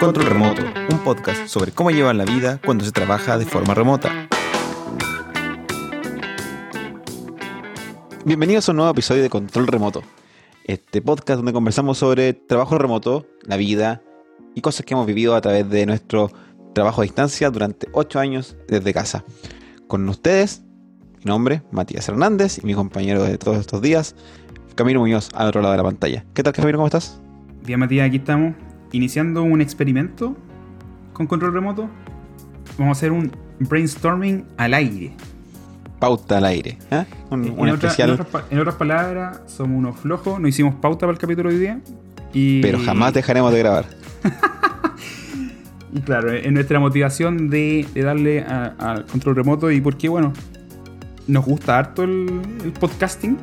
Control Remoto, un podcast sobre cómo llevar la vida cuando se trabaja de forma remota. Bienvenidos a un nuevo episodio de Control Remoto, este podcast donde conversamos sobre trabajo remoto, la vida y cosas que hemos vivido a través de nuestro trabajo a distancia durante 8 años desde casa. Con ustedes, mi nombre, Matías Hernández, y mi compañero de todos estos días, Camilo Muñoz, al otro lado de la pantalla. ¿Qué tal, Camilo? ¿Cómo estás? Bien, Matías, aquí estamos iniciando un experimento con control remoto. Vamos a hacer un brainstorming al aire. Pauta al aire. ¿eh? Un, en, un otra- especial, en otras, pa- en otras palabras, somos unos flojos. No hicimos pauta para el capítulo de hoy día. Y, pero jamás dejaremos de grabar. Y claro, es nuestra motivación de, de darle al control remoto y porque, bueno, nos gusta harto el, el podcasting.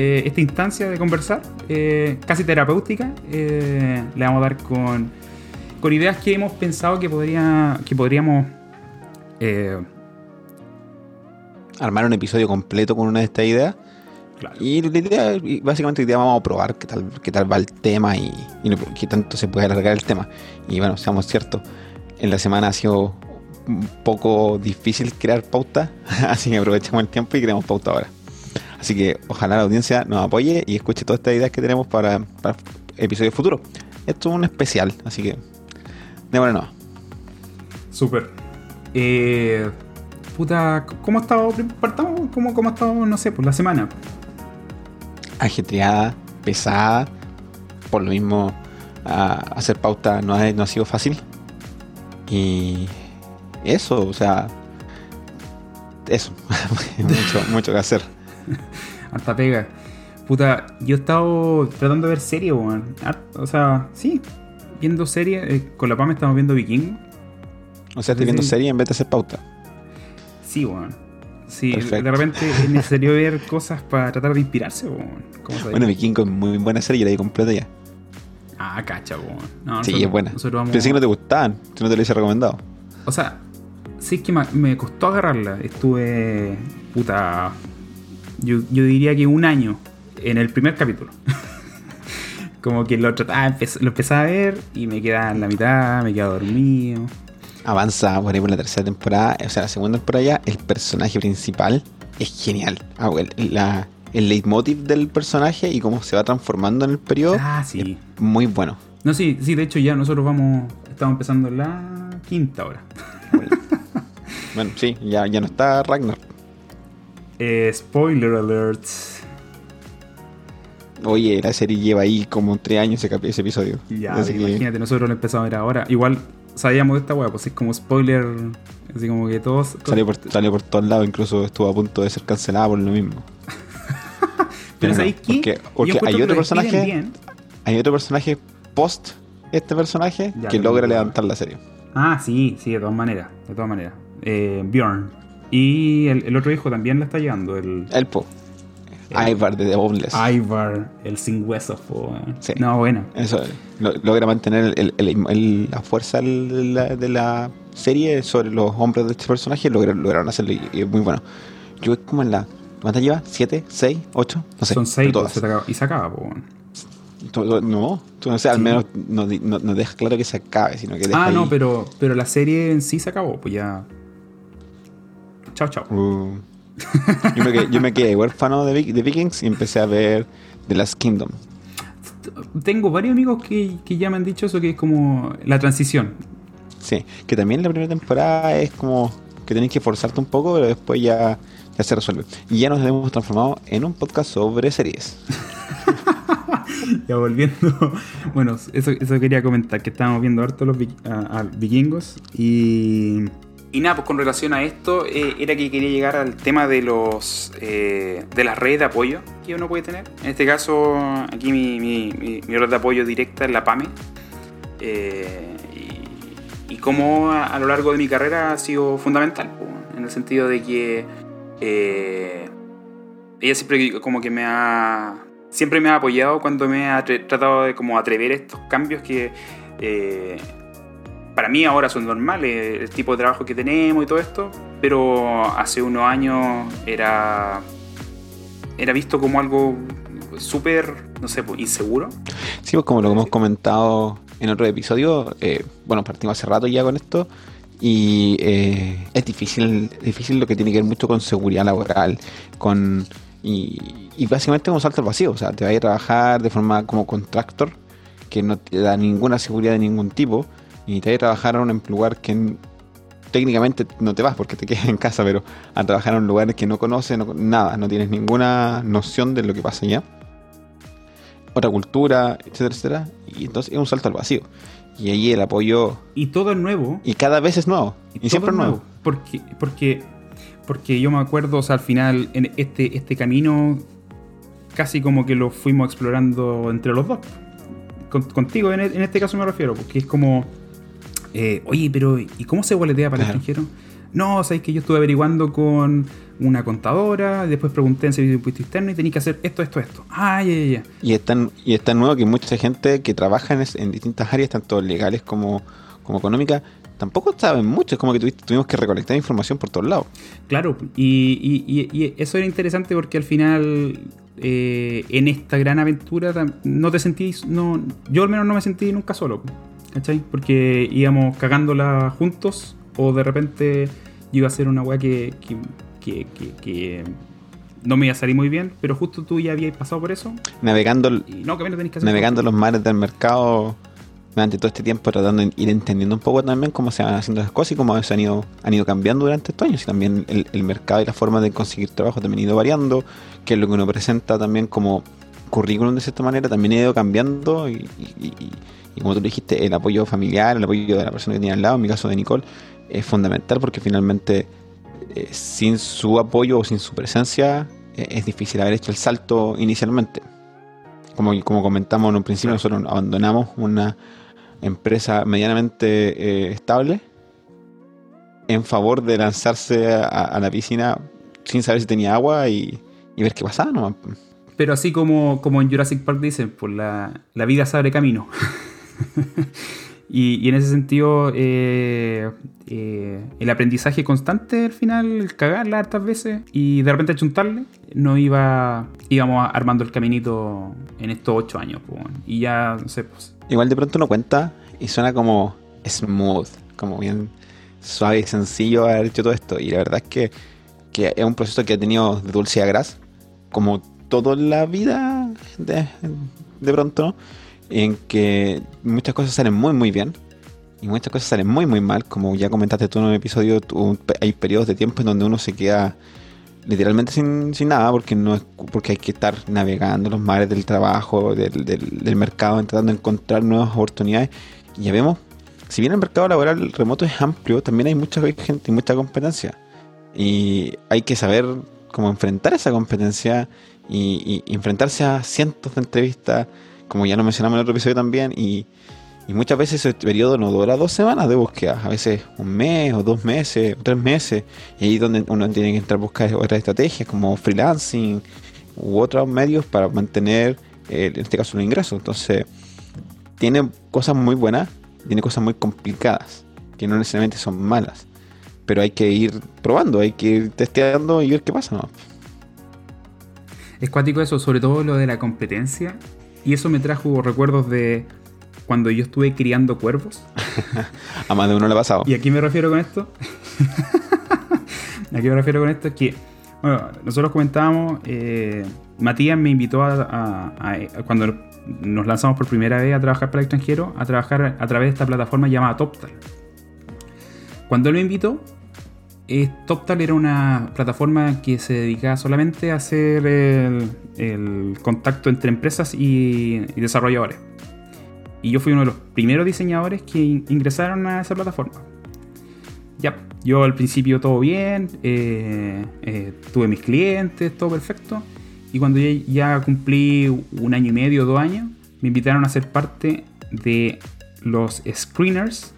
Eh, esta instancia de conversar, eh, casi terapéutica, eh, le vamos a dar con, con ideas que hemos pensado que, podría, que podríamos... Armar un episodio completo con una de estas ideas. claro, Y la idea, básicamente hoy día vamos a probar qué tal, qué tal va el tema y, y qué tanto se puede alargar el tema. Y bueno, seamos ciertos, en la semana ha sido un poco difícil crear pauta, así que aprovechemos el tiempo y creamos pauta ahora. Así que ojalá la audiencia nos apoye y escuche todas estas ideas que tenemos para, para episodios futuros. Esto es un especial, así que démosle no. Súper. Eh, puta, ¿cómo ha estado? Partamos, ¿cómo, ¿Cómo ha estado, no sé, por la semana? Ajetreada, pesada, por lo mismo a- hacer pauta no ha, no ha sido fácil. Y eso, o sea, eso, mucho, mucho que hacer. Harta pega. Puta, yo he estado tratando de ver series, weón. O sea, sí, viendo series. eh, con la PAM estamos viendo Viking. O sea, estoy viendo Sí. serie en vez de hacer pauta. Sí, weón. Sí, Perfecto. de repente es necesario ver cosas para tratar de inspirarse, weón. ¿Cómo se Bueno? Vikingo es muy buena serie, la vi completa ya. Ah, cacha, weón. No, Sí, es buena. Vamos... Pensé que no te gustaban, si no te lo hice recomendado. O sea, sí es que me costó agarrarla. Estuve, puta, yo, yo diría que un año en el primer capítulo. Como que lo trataba, lo empezaba a ver y me quedaba en la mitad, me quedaba dormido. Avanza por ahí por la tercera temporada, o sea, la segunda temporada ya, el personaje principal es genial. Ah, el, la- el leitmotiv del personaje y cómo se va transformando en el periodo, Ah, sí. muy bueno. No, sí, sí, de hecho ya nosotros vamos, estamos empezando la quinta hora. Bueno, sí, ya, ya no está Ragnar. Eh, spoiler alert. Oye, la serie lleva ahí como tres años ese, episodio. Ya, Así que- imagínate, nosotros lo empezamos a ver ahora. Igual sabíamos de esta weá, pues es como spoiler, así como que todos... todos- Salió por, salió por todos lados, incluso estuvo a punto de ser cancelada por lo mismo. Pero no, ¿sabéis qué? Porque, porque hay otro personaje, bien. hay otro personaje post este personaje Ya, que pero logra no- levantar la serie. Ah, sí, sí, de todas maneras. De todas maneras. Eh, Bjorn. Y el, el otro hijo también la está llevando, el El po. El- Ivar de The Boneless. Ivar, el sin huesos. po. Sí. No, bueno. Eso lo- logra mantener la fuerza de la, de la serie sobre los hombros de este personaje. Logra- lograron hacerlo y, es muy bueno. Yo es como en la. ¿Cuántas lleva? ¿Siete? ¿Seis? ¿Ocho? No sé. Son seis todas. se acaba- y se acaba, po, No, tú no sé, al Sí. menos no, no, no deja claro que se acabe, sino que deja Ah, no, ahí- pero, pero la serie en sí se acabó, pues ya. Chao, chao. Uh. yo, me quedé, yo me quedé huérfano de, de Vikings y empecé a ver The Last Kingdom. Tengo varios amigos que, que ya me han dicho eso, que es como la transición. Sí, que también la primera temporada es como que tenés que forzarte un poco, pero después ya, ya se resuelve. Y ya nos hemos transformado en un podcast sobre series. Ya volviendo. Bueno, eso, eso quería comentar, que estábamos viendo harto los a- a vikingos. Y. Y nada, pues con relación a esto, eh, era que quería llegar al tema de los eh, de las redes de apoyo que uno puede tener. En este caso, aquí mi, mi- red de apoyo directa es la PAME. Eh, y, y cómo a, lo largo de mi carrera ha sido fundamental, pues, en el sentido de que ella siempre como que me ha siempre me ha apoyado cuando me ha tratado de como atrever estos cambios que para mí ahora son normales, el tipo de trabajo que tenemos y todo esto, pero hace unos años era, era visto como algo súper, no sé, pues, inseguro. Sí, pues como lo hemos comentado en otro episodio, eh, bueno, partimos hace rato ya con esto, y eh, es difícil, difícil lo que tiene que ver mucho con seguridad laboral, con y, básicamente es un salto al vacío, o sea, te vas a trabajar de forma como contractor, que no te da ninguna seguridad de ningún tipo, y te a trabajar en un lugar que técnicamente no te vas porque te quedas en casa, pero a trabajar en un lugar que no conoces, nada, no tienes ninguna noción de lo que pasa allá. Otra cultura, etcétera, etcétera. Y entonces es un salto al vacío. Y ahí el apoyo. Y todo es nuevo. Y cada vez es nuevo. Y, siempre es nuevo. Porque, porque, porque yo me acuerdo, o sea, al final, en este, este camino, casi como que lo fuimos explorando entre los dos. contigo, en, en, este caso me refiero, porque es como. Eh, oye, pero ¿y cómo se boletea para el extranjero? No, sabéis que yo estuve averiguando con una contadora, después pregunté en servicio de impuesto externo y tenía que hacer esto, esto, esto. Ah, ya, ya, Y es tan, y es nuevo que mucha gente que trabaja en, distintas áreas, tanto legales como, como económicas, tampoco saben mucho. Es como que tuvimos que recolectar información por todos lados. Claro, y, eso era interesante porque al final, eh, en esta gran aventura, no te sentís, no, yo al menos no me sentí nunca solo. ¿Cachai? Porque íbamos cagándola juntos o de repente iba a ser una weá que, que, que, no me iba a salir muy bien, pero justo tú ya habías pasado por eso. Navegando, navegando los mares del mercado durante todo este tiempo, tratando de ir entendiendo un poco también cómo se van haciendo las cosas y cómo se han ido, han ido cambiando durante estos años. Y también el, mercado y la forma de conseguir trabajo también ha ido variando, que es lo que uno presenta también como currículum de cierta manera, también ha ido cambiando y, y como tú dijiste, el apoyo familiar, el apoyo de la persona que tiene al lado, en mi caso de Nicole, es fundamental porque finalmente eh, sin su apoyo o sin su presencia eh, es difícil haber hecho el salto inicialmente. Como, como comentamos en un principio, nosotros abandonamos una empresa medianamente eh, estable en favor de lanzarse a, la piscina sin saber si tenía agua y, ver qué pasaba Pero así como, como en Jurassic Park dicen, pues la, la vida se abre camino. y, en ese sentido, eh, eh, el aprendizaje constante al final, cagarla hartas veces y de repente chuntarle, no iba, íbamos armando el caminito en estos ocho años. y ya, no sé, pues. Igual de pronto uno cuenta y suena como smooth, como bien suave y sencillo haber hecho todo esto. Y la verdad es que, que es un proceso que ha tenido de dulce a gras, como toda la vida de, de pronto, ¿no? En que muchas cosas salen muy muy bien y muchas cosas salen muy muy mal, como ya comentaste tú en un episodio, hay periodos de tiempo en donde uno se queda literalmente sin, nada porque no es, porque hay que estar navegando los mares del trabajo, del, del, mercado, tratando de encontrar nuevas oportunidades. Y ya vemos, si bien el mercado laboral remoto es amplio, también hay mucha gente y mucha competencia. Y hay que saber cómo enfrentar esa competencia y enfrentarse a cientos de entrevistas como ya lo mencionamos en otro episodio también, y, muchas veces ese periodo no dura dos semanas de búsqueda, a veces un mes o dos meses o tres meses, y ahí es donde uno tiene que entrar a buscar otras estrategias como freelancing u otros medios para mantener, eh, en este caso, los ingresos. Entonces, tiene cosas muy buenas, tiene cosas muy complicadas, que no necesariamente son malas, pero hay que ir probando, hay que ir testeando y ver qué pasa. ¿no? Es cuático eso, sobre todo lo de la competencia y eso me trajo recuerdos de cuando yo estuve criando cuervos. a más de uno le ha pasado. ¿Y a qué me refiero con esto? ¿A qué me refiero con esto? Es que, bueno, nosotros comentábamos, eh, Matías me invitó a, cuando nos lanzamos por primera vez a trabajar para el extranjero, a trabajar a través de esta plataforma llamada TopTal. Cuando él me invitó, TopTal era una plataforma que se dedicaba solamente a hacer el, contacto entre empresas y, desarrolladores. Y yo fui uno de los primeros diseñadores que ingresaron a esa plataforma. Ya, yo al principio todo bien, eh, eh, tuve mis clientes, todo perfecto. Y cuando ya, cumplí un año y medio, dos años, me invitaron a ser parte de los screeners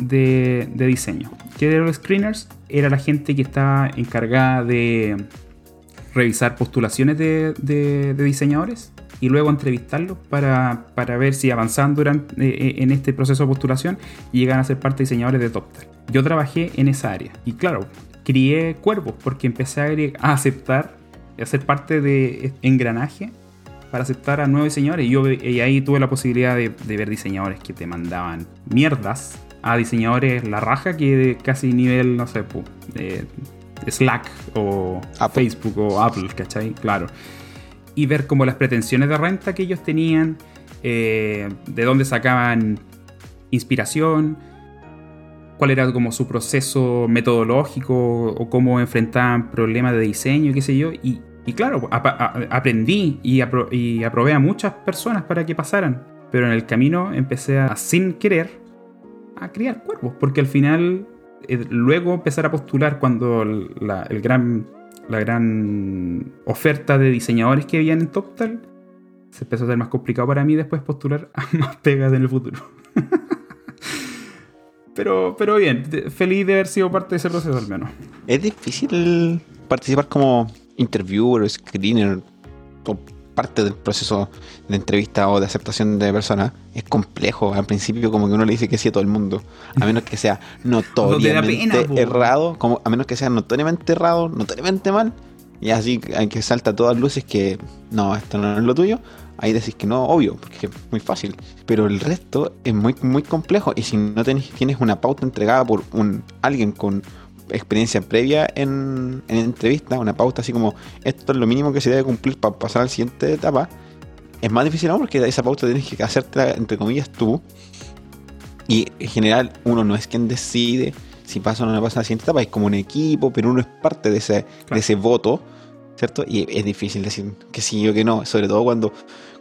de, diseño. ¿Qué los screeners? Era la gente que estaba encargada de revisar postulaciones de, diseñadores y luego entrevistarlos para, ver si avanzaban durante, eh, eh, en este proceso de postulación llegan a ser parte de diseñadores de TopTal. Yo trabajé en esa área y claro, crié cuervos porque empecé a, aceptar, a ser parte de este engranaje para aceptar a nuevos diseñadores. Y, yo, ahí tuve la posibilidad de, ver diseñadores que te mandaban mierdas a diseñadores la raja que casi nivel, no sé, de Slack o Facebook o Apple, ¿cachai? Claro. Y ver como las pretensiones de renta que ellos tenían, eh, de dónde sacaban inspiración, cuál era como su proceso metodológico o cómo enfrentaban problemas de diseño, qué sé yo. Y, claro, aprendí y, y, aprobé a muchas personas para que pasaran. Pero en el camino empecé a, sin querer, a criar cuervos, porque al final eh, luego empezar a postular cuando la, el gran, la gran oferta de diseñadores que habían en TopTal se empezó a hacer más complicado para mí después postular a más pegas en el futuro. pero, pero bien, feliz de haber sido parte de ese proceso al menos. Es difícil participar como interviewer o screener parte del proceso de entrevista o de aceptación de personas es complejo. Al principio como que uno le dice que sí a todo el mundo, a menos que sea notoriamente errado, como a menos que sea notoriamente errado, notoriamente mal, y así hay que salta todas luces que no, esto no es lo tuyo, ahí decís que no, obvio, porque es muy fácil. Pero el resto es muy, muy complejo. Y si no tenés, tienes una pauta entregada por un alguien con experiencia previa en, en entrevista, una pauta así como esto es lo mínimo que se debe cumplir para pasar a la siguiente etapa, es más difícil aún porque esa pauta tienes que hacerte entre comillas tú. Y en general uno no es quien decide si pasa o no pasa a la siguiente etapa, es como un equipo, pero uno es parte de ese, de ese voto, ¿cierto? Y es difícil decir que sí o que no, sobre todo cuando,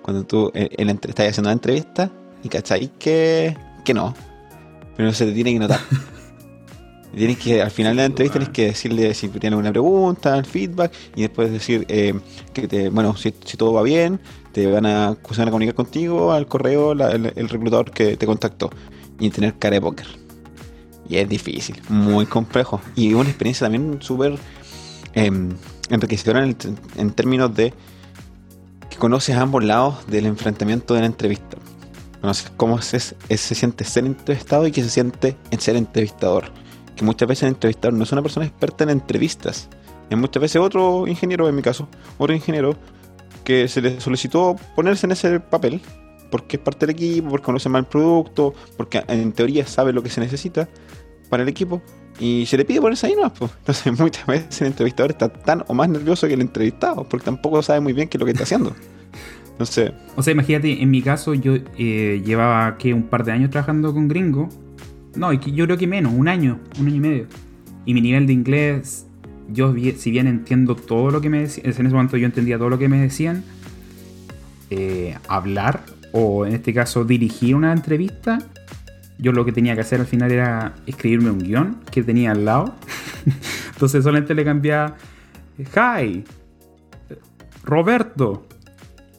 cuando tú eh, en, estás haciendo una entrevista y cacháis que, que no, pero se te tiene que notar. Tienes que, al final de la entrevista, tienes que decirle si tienes alguna pregunta, el feedback, y después decir eh, que te, bueno, si, todo va bien, te van a, se van a comunicar contigo al correo el, reclutador que te contactó. Y tener cara de póker. Y es difícil, muy complejo. Y una experiencia también súper em, enriquecedora en, términos de que conoces ambos lados del enfrentamiento de la entrevista. Conoces cómo se, se siente ser entrevistado y qué se siente en ser entrevistador que muchas veces el entrevistador no es una persona experta en entrevistas. Es muchas veces otro ingeniero, en mi caso, otro ingeniero que se le solicitó ponerse en ese papel porque es parte del equipo, porque conoce más el producto, porque en teoría sabe lo que se necesita para el equipo y se le pide ponerse ahí nomás. Pues. Entonces muchas veces el entrevistador está tan o más nervioso que el entrevistado porque tampoco sabe muy bien qué es lo que está haciendo. Sé. O sea, imagínate, en mi caso yo eh, llevaba que un par de años trabajando con gringo no, yo creo que menos, un año, un año y medio. Y mi nivel de inglés, yo si bien entiendo todo lo que me decían, en ese momento yo entendía todo lo que me decían, eh, hablar o en este caso dirigir una entrevista, yo lo que tenía que hacer al final era escribirme un guion que tenía al lado. Entonces solamente le cambiaba, hi, Roberto.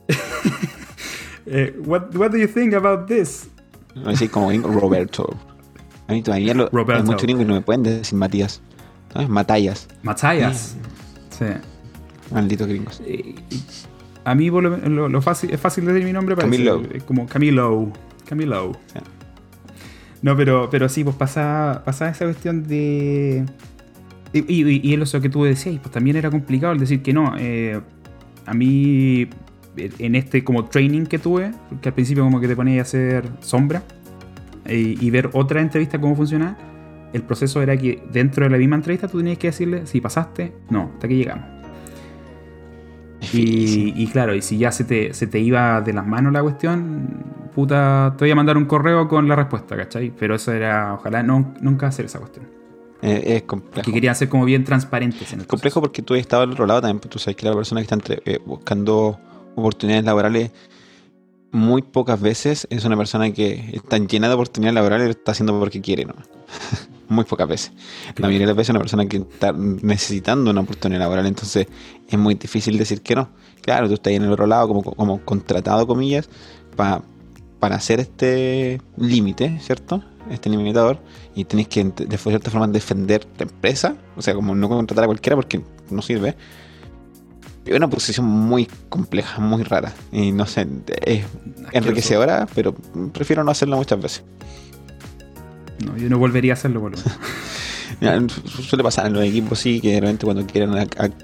Eh, what, what do you think about this? Así como Roberto. A mí todavía lo, hay mucho gringo y no me pueden decir Matías. ¿Sabes? Matallas. Matallas. Sí. Malditos gringos. a mí lo, fácil, es fácil decir mi nombre para Camilo. como Camilo. Camilo. No, pero, pero sí, pues pasaba, pasaba esa cuestión de. Y, y, y eso que tú decías, pues también era complicado el decir que no. Eh, a mí, en este como training que tuve, que al principio como que te ponía a hacer sombra y, ver otra entrevista cómo funciona, el proceso era que dentro de la misma entrevista tú tenías que decirle si pasaste, no, hasta que llegamos. Y, claro, y si ya se te, se te iba de las manos la cuestión, puta, te voy a mandar un correo con la respuesta, ¿cachai? Pero eso era, ojalá no, nunca hacer esa cuestión. Eh, es complejo. Que querían ser como bien transparentes en el complejo porque tú estado al otro lado también, pues tú sabes que la persona que está entre, eh, buscando oportunidades laborales muy pocas veces es una persona que está llena de oportunidades laborales y lo está haciendo porque quiere, ¿no? muy pocas veces. La mayoría de las veces es una persona que está necesitando una oportunidad laboral, entonces es muy difícil decir que no. Claro, tú estás ahí en el otro lado como, como contratado, comillas, para hacer este límite, ¿cierto? Este limitador, y tenéis que de cierta forma defender la empresa, o sea, como no contratar a cualquiera porque no sirve es una posición muy compleja, muy rara. Y no sé, es enriquecedora, pero prefiero no hacerlo muchas veces. No, yo no volvería a hacerlo, boludo. suele pasar en los equipos, sí, que realmente cuando quieren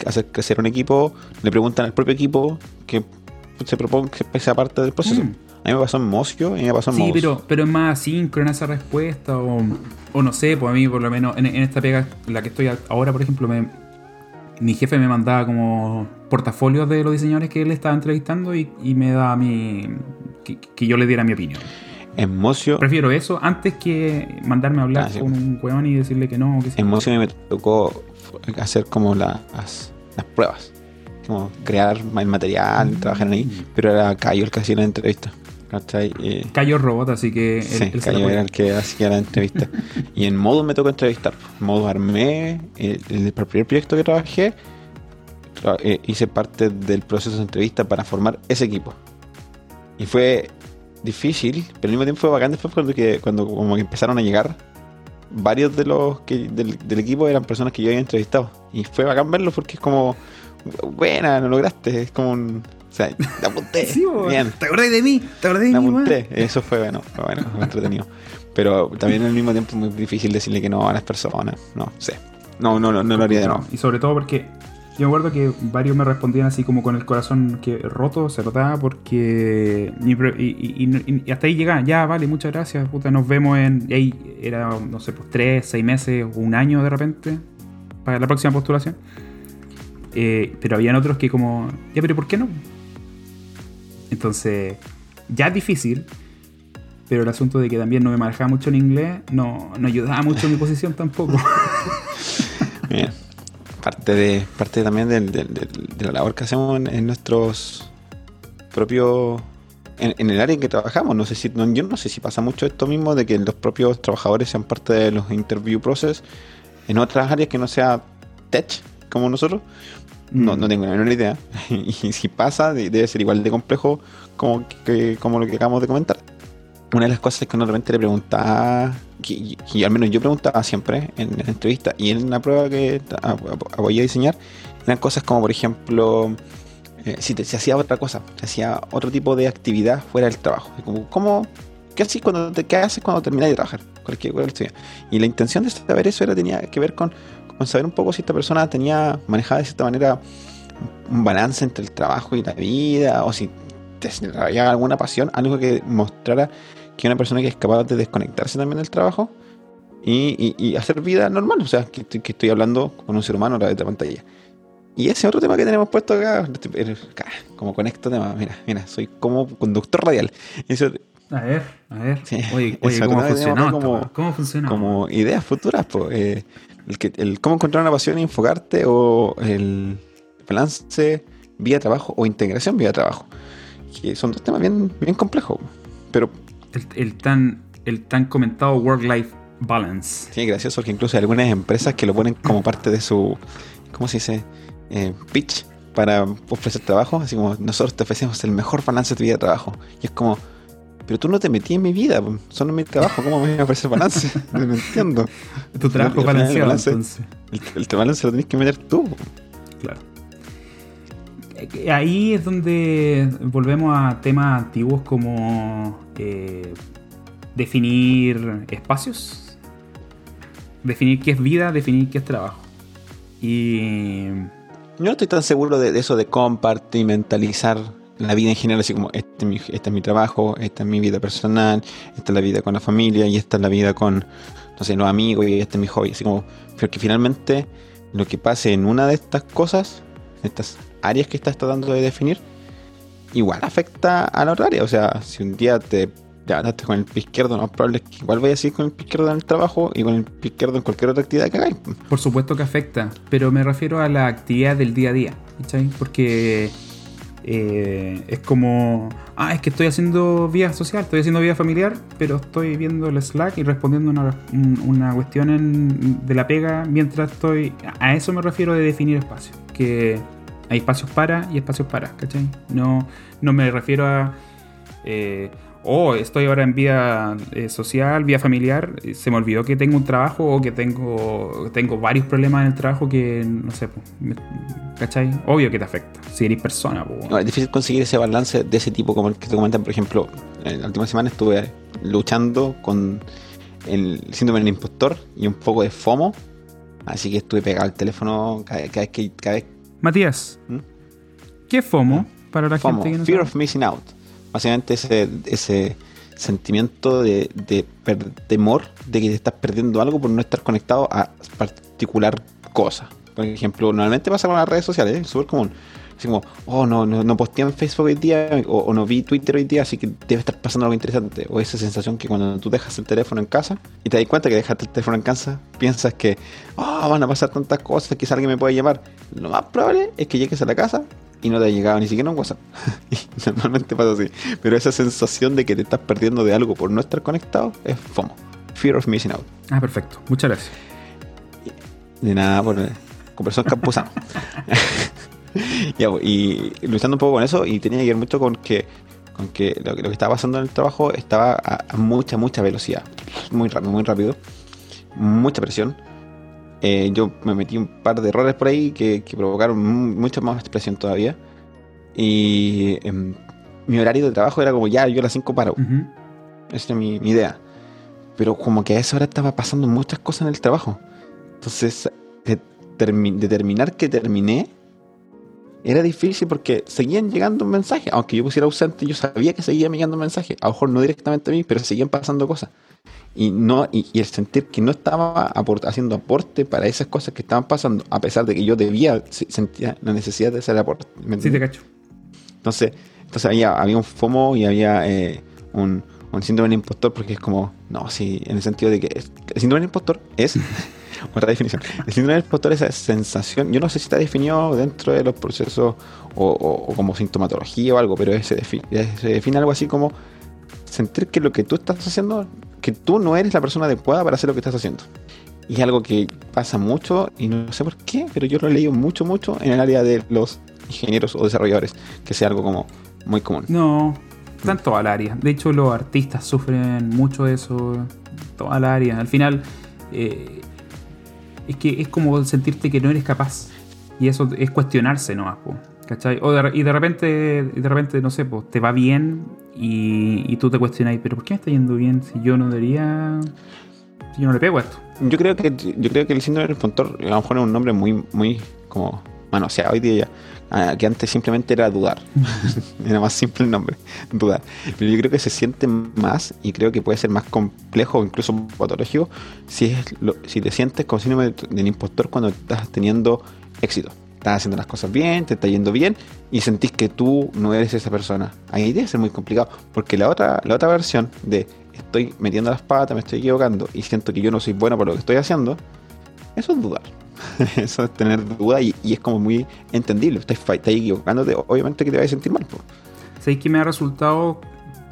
hacer crecer un equipo, le preguntan al propio equipo que se proponga que sea parte del proceso. Mm. A mí me pasó en Mosquio y me pasó en Sí, pero, pero es más síncrona esa respuesta, o, o no sé, pues a mí por lo menos en, en esta pega en la que estoy ahora, por ejemplo, me- mi jefe me mandaba como portafolios de los diseñadores que él estaba entrevistando y, y me daba mi. Que, que yo le diera mi opinión. En Mosquio, Prefiero eso antes que mandarme a hablar Ah, sí. con un weón y decirle que no. Que sí. en mí me tocó hacer como las, las pruebas. Como crear el material, trabajar ahí. Mm. Pero era Cayo el que hacía la entrevista. ¿Cachai? Eh, Cayó robot, así que él, Sí, él Cayo era el que hacía la entrevista. y en Modus me tocó entrevistar. En Modus armé el, el primer proyecto que trabajé. tra- eh, hice parte del proceso de entrevista para formar ese equipo. Y fue difícil, pero al mismo tiempo fue bacán después cuando, que, cuando como que empezaron a llegar. Varios de los que del, del equipo eran personas que yo había entrevistado. Y fue bacán verlos porque es como, buena, lo lograste. Es como un... O sea, te apunté. Sí, bien. ¿Te acordás de mí? ¿Te acordás de Me mí, apunté. Eso fue bueno, fue bueno, fue entretenido. Pero también al mismo tiempo es muy difícil decirle que no a las personas. No sé. No, no, no, no lo haría de nuevo. Y sobre todo porque yo me acuerdo que varios me respondían así como con el corazón que roto, se notaba porque... Y, y- y- y hasta ahí llegaba, ya, vale, muchas gracias, puta, nos vemos en... Y ahí era, no sé, pues tres, seis meses o un año de repente para la próxima postulación. Eh, pero habían otros que como, ya, pero ¿por qué no? Entonces, ya es difícil, pero el asunto de que también no me manejaba mucho en inglés no, no ayudaba mucho en mi posición tampoco. Bien. Parte de parte también del- del- del- de la labor que hacemos en, nuestros propios en, en el área en que trabajamos. No sé si no, yo no sé si pasa mucho esto mismo de que los propios trabajadores sean parte de los interview process en otras áreas que no sea tech como nosotros. No, Mm. no tengo la menor idea. Y si pasa, de- debe ser igual de complejo como, que, como lo que acabamos de comentar. Una de las cosas que uno realmente le preguntaba, que, que al menos yo preguntaba siempre en, en entrevista y en la prueba que voy a diseñar, eran cosas como, por ejemplo, eh, si te- se hacía otra cosa, se hacía otro tipo de actividad fuera del trabajo. Como, ¿cómo, ¿qué, haces cuando te, ¿Qué haces cuando terminas de trabajar? Cualquier, cualquier. Y la intención de saber eso era, tenía que ver con, con saber un poco si esta persona tenía manejada de cierta manera un balance entre el trabajo y la vida, o si había alguna pasión, algo que mostrara que una persona que es capaz de desconectarse también del trabajo y, y- y hacer vida normal, o sea, que, estoy- que estoy hablando con un ser humano a través de la pantalla. Y ese otro tema que tenemos puesto acá, como conecto tema, mira, mira, soy como conductor radial. Eso, A ver, a ver. Sí, Oye, oye ¿cómo funcionó? como-? ¿Cómo funcionó? como ideas futuras, pues, eh, el, que, el cómo encontrar una pasión y enfocarte o el balance vía trabajo o integración vía trabajo. Que son dos temas bien, bien complejos. Pero El, el tan, el tan comentado work-life balance. sí, gracioso que incluso hay algunas empresas que lo ponen como parte de su, ¿cómo se dice? Eh, pitch para ofrecer trabajo. Así como nosotros te ofrecemos el mejor balance de tu vida de trabajo. Y es como, pero tú no te metí en mi vida, solo en mi trabajo. ¿Cómo me a ofrecer balance? No entiendo. Tu trabajo al final el balanceado, balance- entonces. El, el balance lo tenés que meter tú. Claro. Eh, Ahí es donde volvemos a temas antiguos como eh, definir espacios, definir qué es vida, definir qué es trabajo. Y Yo no estoy tan seguro de, de eso de compartimentalizar la vida en general, así como este es, mi, este es mi trabajo, esta es mi vida personal, esta es la vida con la familia y esta es la vida con, no sé, los amigos y este es mi hobby. Así como, porque finalmente lo que pase en una de estas cosas, estas áreas que estás tratando de definir, igual afecta a la otra área. O sea, si un día te levantaste con el pie izquierdo, más probable es que igual vayas a seguir con el pie izquierdo en el trabajo y con el pie izquierdo en cualquier otra actividad que hagáis. por supuesto que afecta, pero me refiero a la actividad del día a día, ¿cachai? Porque eh, es como, ah, es que estoy haciendo vida social, estoy haciendo vida familiar, pero estoy viendo el Slack y respondiendo una, un- una cuestión de la pega mientras estoy... A eso me refiero de definir espacios, que hay espacios para y espacios para, ¿cachai? No, no me refiero a... eh, oh, estoy ahora en vida eh, social, vida familiar, eh, se me olvidó que tengo un trabajo o que tengo, tengo varios problemas en el trabajo que, no sé, me- ¿cachai? Obvio que te afecta, si eres persona. No, es difícil conseguir ese balance de ese tipo como el que te comentan, por ejemplo, en la última semana estuve luchando con el síndrome del impostor y un poco de FOMO, así que estuve pegado al teléfono cada, cada vez que... Cada vez, Matías, ¿Mm? ¿qué FOMO? para la FOMO, gente que no Fear sabe? of Missing Out. Básicamente ese, ese sentimiento de, de temor de que te estás perdiendo algo por no estar conectado a particular cosa. Por ejemplo, normalmente pasa con las redes sociales, es súper común. Así como, oh, no, no, no posteé en Facebook hoy día, o, o no vi Twitter hoy día, así que debe estar pasando algo interesante. O esa sensación que cuando tú dejas el teléfono en casa y te das cuenta que dejaste el teléfono en casa, piensas que, oh, van a pasar tantas cosas, quizás alguien me puede llamar. Lo más probable es que llegues a la casa y no te ha llegado ni siquiera un WhatsApp. Y Normalmente pasa así. Pero esa sensación de que te estás perdiendo de algo por no estar conectado es FOMO. Fear of Missing Out. Ah, perfecto. Muchas gracias. De nada, por conversación campusano. Ya, y luchando un poco con eso, y tenía que ver mucho con que, con que lo, que lo que estaba pasando en el trabajo estaba a, a mucha, mucha velocidad. Muy rápido, muy rápido. Mucha presión. Eh, yo me metí un par de errores por ahí que, que provocaron mu- mucha más presión todavía. Y em, mi horario de trabajo era como ya, yo a las 5 paro. Ujú. Esa era mi, mi idea. Pero como que a esa hora estaba pasando muchas cosas en el trabajo. Entonces, de- termi- determinar que terminé era difícil porque seguían llegando mensajes. Aunque yo pusiera ausente, yo sabía que seguían llegando mensajes. A lo mejor no directamente a mí, pero seguían pasando cosas. Y, no, y, y el sentir que no estaba aport- haciendo aporte para esas cosas que estaban pasando, a pesar de que yo debía, se- sentía la necesidad de hacer aporte. ¿me Sí, te cacho. Entonces, entonces había, había un FOMO y había eh, un, un síndrome del impostor porque es como, no, sí, en el sentido de que el síndrome del impostor es, otra definición, el síndrome del impostor es esa sensación, yo no sé si está definido dentro de los procesos o, como sintomatología o algo, pero se, defi- se define algo así como sentir que lo que tú estás haciendo, que tú no eres la persona adecuada para hacer lo que estás haciendo. Y es algo que pasa mucho y no sé por qué, pero yo lo he leído mucho, mucho en el área de los ingenieros o desarrolladores, que sea algo como muy común. No, está en toda la área. De hecho, los artistas sufren mucho de eso. Toda la área. Al final, eh, es que es como sentirte que no eres capaz. Y eso es cuestionarse nomás, po, ¿cachai? O de y de repente, de repente, no sé, pues te va bien y, tú te cuestionas, pero ¿por qué me está yendo bien si yo no debería... Si yo no le pego a esto? Yo creo que yo creo que el síndrome del impostor a lo mejor es un nombre muy muy como bueno, o sea, hoy día ya ah, que antes simplemente era dudar. era más simple el nombre, dudar. Pero yo creo que se siente más y creo que puede ser más complejo o incluso patológico si es lo- si te sientes con síndrome del impostor cuando estás teniendo éxito. Estás haciendo las cosas bien, te está yendo bien y sentís que tú no eres esa persona. Ahí debe ser muy complicado porque la otra la otra versión de estoy metiendo las patas, me estoy equivocando y siento que yo no soy bueno por lo que estoy haciendo, eso es dudar. eso es tener duda y, es como muy entendible. Estás, estás equivocándote, obviamente que te vas a sentir mal. ¿Sabéis que me ha resultado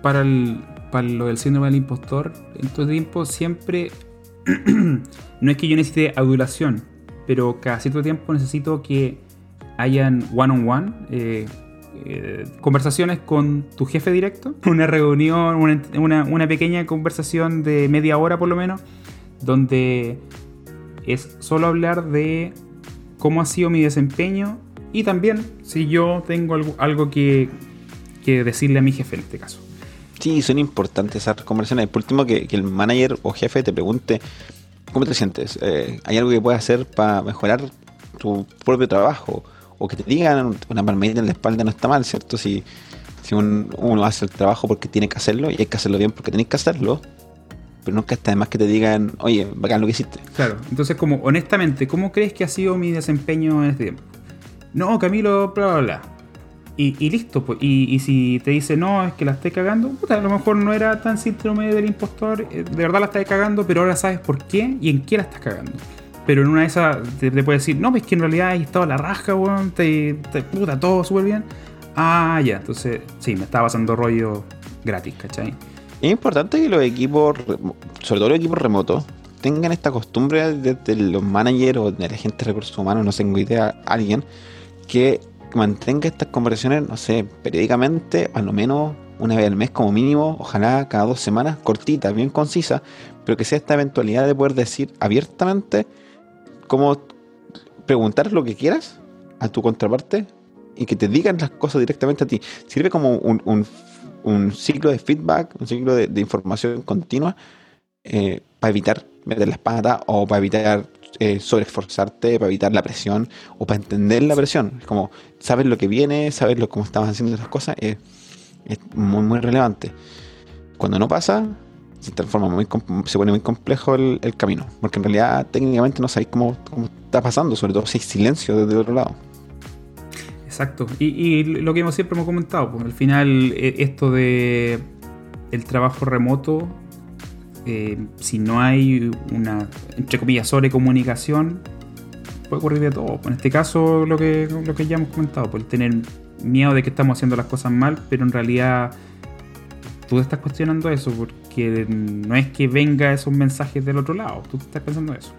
para, el, para lo del síndrome del impostor? En todo tiempo siempre... no es que yo necesite adulación, pero cada cierto tiempo necesito que hayan one-on-one, eh, eh, conversaciones con tu jefe directo, una reunión, una, una- una pequeña conversación de media hora por lo menos, donde es solo hablar de cómo ha sido mi desempeño y también si yo tengo algo, algo que, que decirle a mi jefe en este caso. Sí, son importantes esas conversaciones. Por último, que, que el manager o jefe te pregunte cómo te sientes. Eh, ¿Hay algo que puedas hacer para mejorar tu propio trabajo? O que te digan una palmadita en la espalda no está mal, ¿cierto? Si, si un- uno hace el trabajo porque tiene que hacerlo y hay que hacerlo bien porque tenés que hacerlo. Pero nunca está de más que te digan, oye, bacán lo que hiciste. Claro, entonces como honestamente, ¿cómo crees que ha sido mi desempeño en este tiempo? No, Camilo, bla, bla, bla. Y, y listo, pues. Y, y si te dice, no, es que la estoy cagando, puta, a lo mejor no era tan síndrome del impostor, eh, de verdad la estás cagando, pero ahora sabes por qué y en qué la estás cagando. Pero en una de esas te, te puede decir, no, pues que en realidad ahí estaba la rasca, weón, te, te- puta, todo súper bien. Ah, ya, entonces, sí, me estaba pasando rollo gratis, ¿cachai? Es importante que los equipos, sobre todo los equipos remotos, tengan esta costumbre desde los managers o de la gente de recursos humanos, no tengo idea, alguien, que mantenga estas conversaciones, no sé, periódicamente, a lo menos una vez al mes como mínimo, ojalá cada dos semanas, cortita, bien concisa, pero que sea esta eventualidad de poder decir abiertamente cómo preguntar lo que quieras a tu contraparte y que te digan las cosas directamente a ti. Sirve como un- un ciclo de feedback, un ciclo de, información continua eh, para evitar meter las patas o para evitar eh, sobreesforzarte para evitar la presión o para entender la presión. Es como, sabes lo que viene, sabes lo, cómo estás haciendo esas cosas, es, muy, muy relevante. Cuando no pasa, se transforma muy, se pone muy complejo el, camino, porque en realidad técnicamente no sabéis cómo, cómo está pasando, sobre todo si hay silencio desde el otro lado. Exacto. Y, lo que hemos siempre hemos comentado, pues al final eh, esto de el trabajo remoto, eh, si no hay una, entre comillas, sobrecomunicación, puede ocurrir de todo. Pues en este caso, lo que, lo que ya hemos comentado, por tener miedo de que estamos haciendo las cosas mal, pero en realidad tú estás cuestionando eso, porque no es que venga esos mensajes del otro lado, tú estás pensando eso.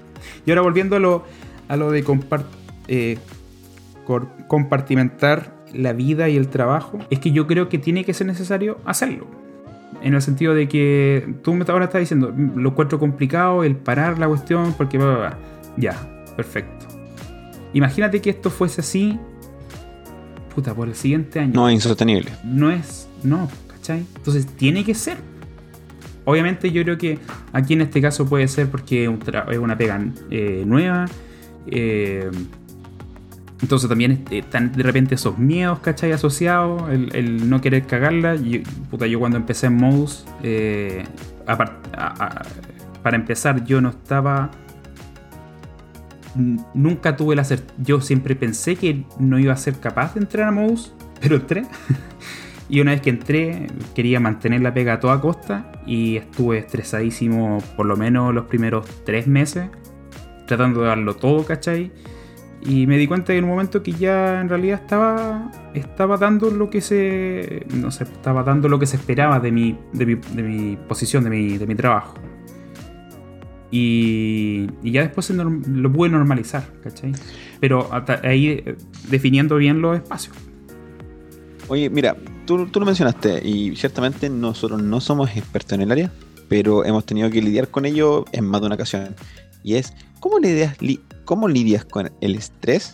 Y ahora volviendo a lo, a lo de compartir. Eh, compartimentar la vida y el trabajo, es que yo creo que tiene que ser necesario hacerlo. En el sentido de que tú ahora estás diciendo, mm, lo encuentro complicado el parar la cuestión porque va, ya, perfecto. Imagínate que esto fuese así, puta, por el siguiente año. No es insostenible. No es, no, ¿cachai? Entonces tiene que ser. Obviamente yo creo que aquí en este caso puede ser porque es una pega eh, nueva. Eh, entonces también están de repente esos miedos, ¿cachai? Asociados, el, no querer cagarla. Yo cuando empecé en Modus, eh, para empezar, yo no estaba... Nunca tuve la certeza... Yo siempre pensé que no iba a ser capaz de entrar a Modus, pero entré. y una vez que entré, quería mantener la pega a toda costa y estuve estresadísimo por lo menos los primeros tres meses, tratando de darlo todo, ¿cachai? Y me di cuenta en un momento que ya en realidad estaba, estaba dando lo que se. No sé, estaba dando lo que se esperaba de mi, de mi, de mi posición, de mi, de mi trabajo. Y, ya después lo pude normalizar, ¿cachai? Pero ahí eh, definiendo bien los espacios. Oye, mira, tú, tú lo mencionaste y ciertamente nosotros no somos expertos en el área, pero hemos tenido que lidiar con ello en más de una ocasión. Y es, ¿cómo lidias, ¿Cómo lidias con el estrés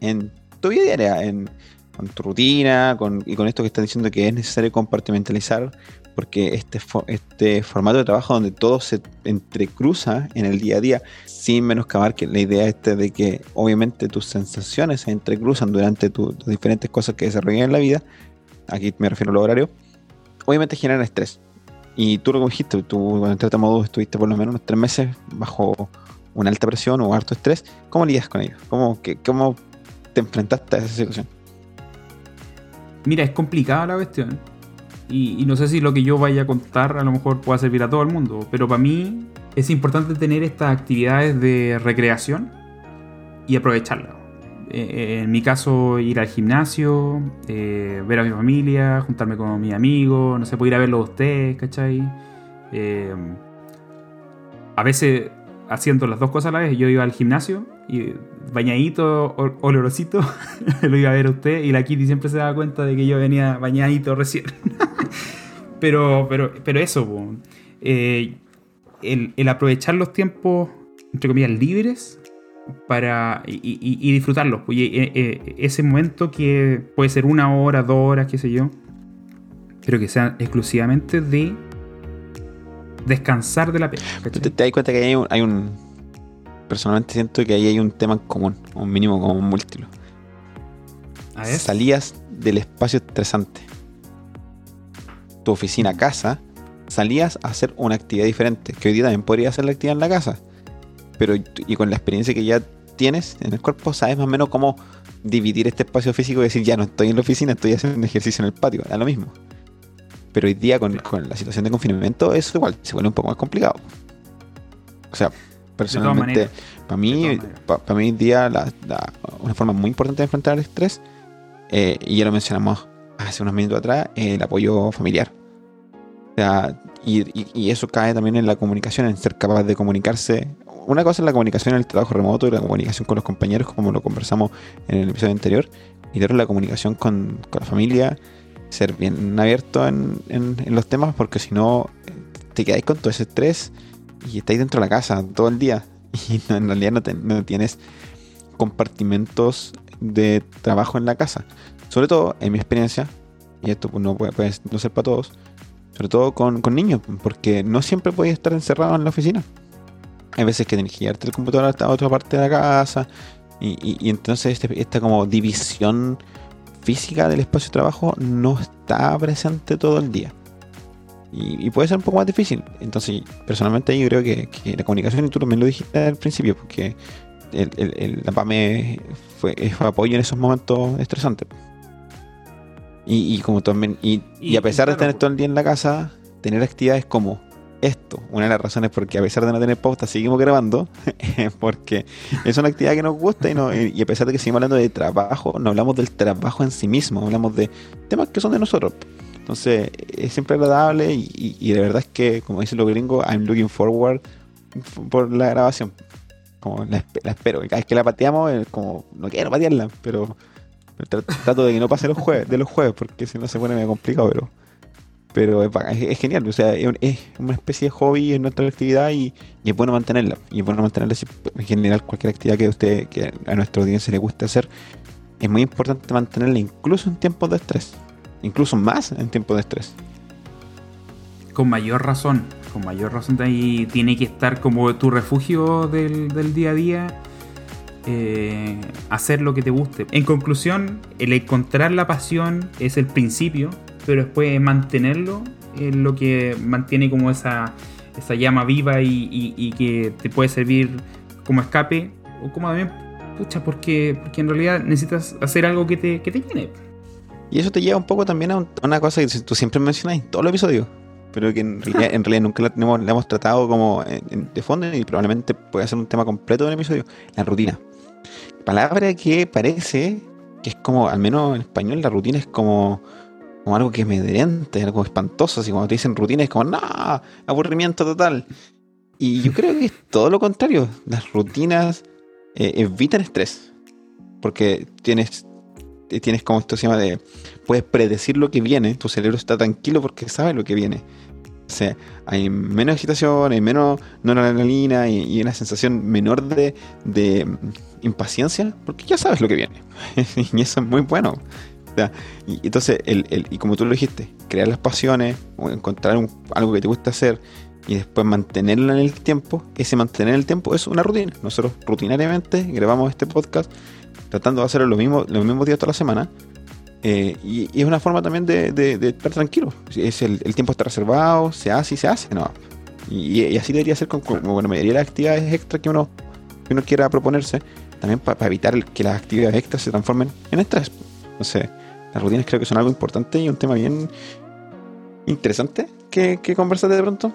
en tu vida diaria, en, con tu rutina con, y con esto que estás diciendo que es necesario compartimentalizar? Porque este, este formato de trabajo donde todo se entrecruza en el día a día, sin menoscabar que la idea esta de que obviamente tus sensaciones se entrecruzan durante tus diferentes cosas que desarrollan en la vida, aquí me refiero al horario, obviamente generan estrés. Y tú lo dijiste, tú cuando entraste a modo estuviste por lo menos unos tres meses bajo una alta presión o harto estrés, ¿cómo lidias con ello? ¿Cómo, te enfrentaste a esa situación? Mira, es complicada la cuestión. Y, no sé si lo que yo vaya a contar a lo mejor pueda servir a todo el mundo, pero para mí es importante tener estas actividades de recreación y aprovecharlas. Eh, eh, en mi caso, ir al gimnasio, eh, ver a mi familia, juntarme con mis amigos, no sé, ir a verlo a ustedes, ¿cachai? a veces haciendo las dos cosas a la vez. Yo iba al gimnasio y bañadito, olorosito, lo iba a ver a usted y la Kitty siempre se daba cuenta de que yo venía bañadito recién. pero, pero, pero eso, eh, el, aprovechar los tiempos, entre comillas, libres para y, disfrutarlos. Eh, eh, ese momento que puede ser una hora, dos horas, qué sé yo, pero que sean exclusivamente de descansar de la pena. ¿Te, te, das cuenta que hay un, hay un, Personalmente siento que ahí hay un tema en común, un mínimo común múltiplo. A ver. Salías del espacio estresante. Tu oficina casa, salías a hacer una actividad diferente, que hoy día también podría hacer la actividad en la casa. Pero y con la experiencia que ya tienes en el cuerpo, sabes más o menos cómo dividir este espacio físico y decir, ya no estoy en la oficina, estoy haciendo ejercicio en el patio, da lo mismo. Pero hoy día con, la situación de confinamiento eso igual se vuelve un poco más complicado. O sea, personalmente, para mí, para mí hoy día una forma muy importante de enfrentar el estrés, eh, y ya lo mencionamos hace unos minutos atrás, el apoyo familiar. O sea, y, eso cae también en la comunicación, en ser capaz de comunicarse. Una cosa es la comunicación en el trabajo remoto y la comunicación con los compañeros, como lo conversamos en el episodio anterior, y otra es la comunicación con, con la familia ser bien abierto en, los temas porque si no te quedáis con todo ese estrés y estáis dentro de la casa todo el día y en realidad no, tienes compartimentos de trabajo en la casa. Sobre todo, en mi experiencia, y esto pues, no puede, no ser para todos, sobre todo con, niños, porque no siempre podéis estar encerrado en la oficina. hay veces que tienes que llevarte el computador hasta otra parte de la casa. Y, entonces este, esta como división física del espacio de trabajo no está presente todo el día. Y, puede ser un poco más difícil. Entonces, personalmente yo creo que, la comunicación, y tú también lo dijiste al principio, porque el, la PAME fue, fue apoyo en esos momentos estresantes. Y, como también, y, a pesar de estar todo el día en la casa, tener actividades como esto, una de las razones porque a pesar de no tener pauta seguimos grabando, porque es una actividad que nos gusta y, no, y a pesar de que seguimos hablando de trabajo, no hablamos del trabajo en sí mismo, hablamos de temas que son de nosotros. Entonces es siempre agradable y, de verdad es que, como dicen los gringos, I'm looking forward por la grabación. Como la, espero. Cada vez que la pateamos, es como, no quiero patearla, pero, trato de que no pase los jueves, de los jueves, porque si no se pone medio complicado, pero pero es, genial, o sea, es, una especie de hobby en nuestra actividad y, es bueno mantenerla. Y es bueno mantenerla en general cualquier actividad que usted, que a nuestra audiencia le guste hacer. Es muy importante mantenerla incluso en tiempos de estrés. Incluso más en tiempos de estrés. Con mayor razón, con mayor razón ahí tiene que estar como tu refugio del, día a día. Eh, hacer lo que te guste. En conclusión, el encontrar la pasión es el principio pero después mantenerlo es lo que mantiene como esa, esa llama viva y, que te puede servir como escape o como también, pucha, porque, porque en realidad necesitas hacer algo que te, que te llene. Y eso te lleva un poco también a una cosa que tú siempre mencionas en todos los episodios, pero que en realidad, nunca la hemos, tratado como de fondo y probablemente puede ser un tema completo del episodio, la rutina. Palabra que parece que es como, al menos en español, la rutina es como como algo que es medrente, algo espantoso, así cuando te dicen rutina es como, no, aburrimiento total. Y yo creo que es todo lo contrario, las rutinas eh, evitan estrés, porque tienes, eh, tienes como esto se llama de, puedes predecir lo que viene, tu cerebro está tranquilo porque sabe lo que viene. O sea, hay menos excitación, hay menos noradrenalina y, y una sensación menor de, de impaciencia, porque ya sabes lo que viene. y eso es muy bueno. Y entonces, el, y como tú lo dijiste, crear las pasiones o encontrar algo que te gusta hacer y después mantenerlo en el tiempo, ese mantener el tiempo es una rutina. Nosotros rutinariamente grabamos este podcast tratando de hacerlo los mismos, los mismos días toda la semana. Eh, y, es una forma también de, estar tranquilo. Es el, tiempo está reservado, se hace y se hace. No. Y, así debería ser con, con, la mayoría de las actividades extras que uno, que uno quiera proponerse, también para evitar que las actividades extras se transformen en estrés. No sé, las rutinas creo que son algo importante y un tema bien interesante que, que conversar de pronto.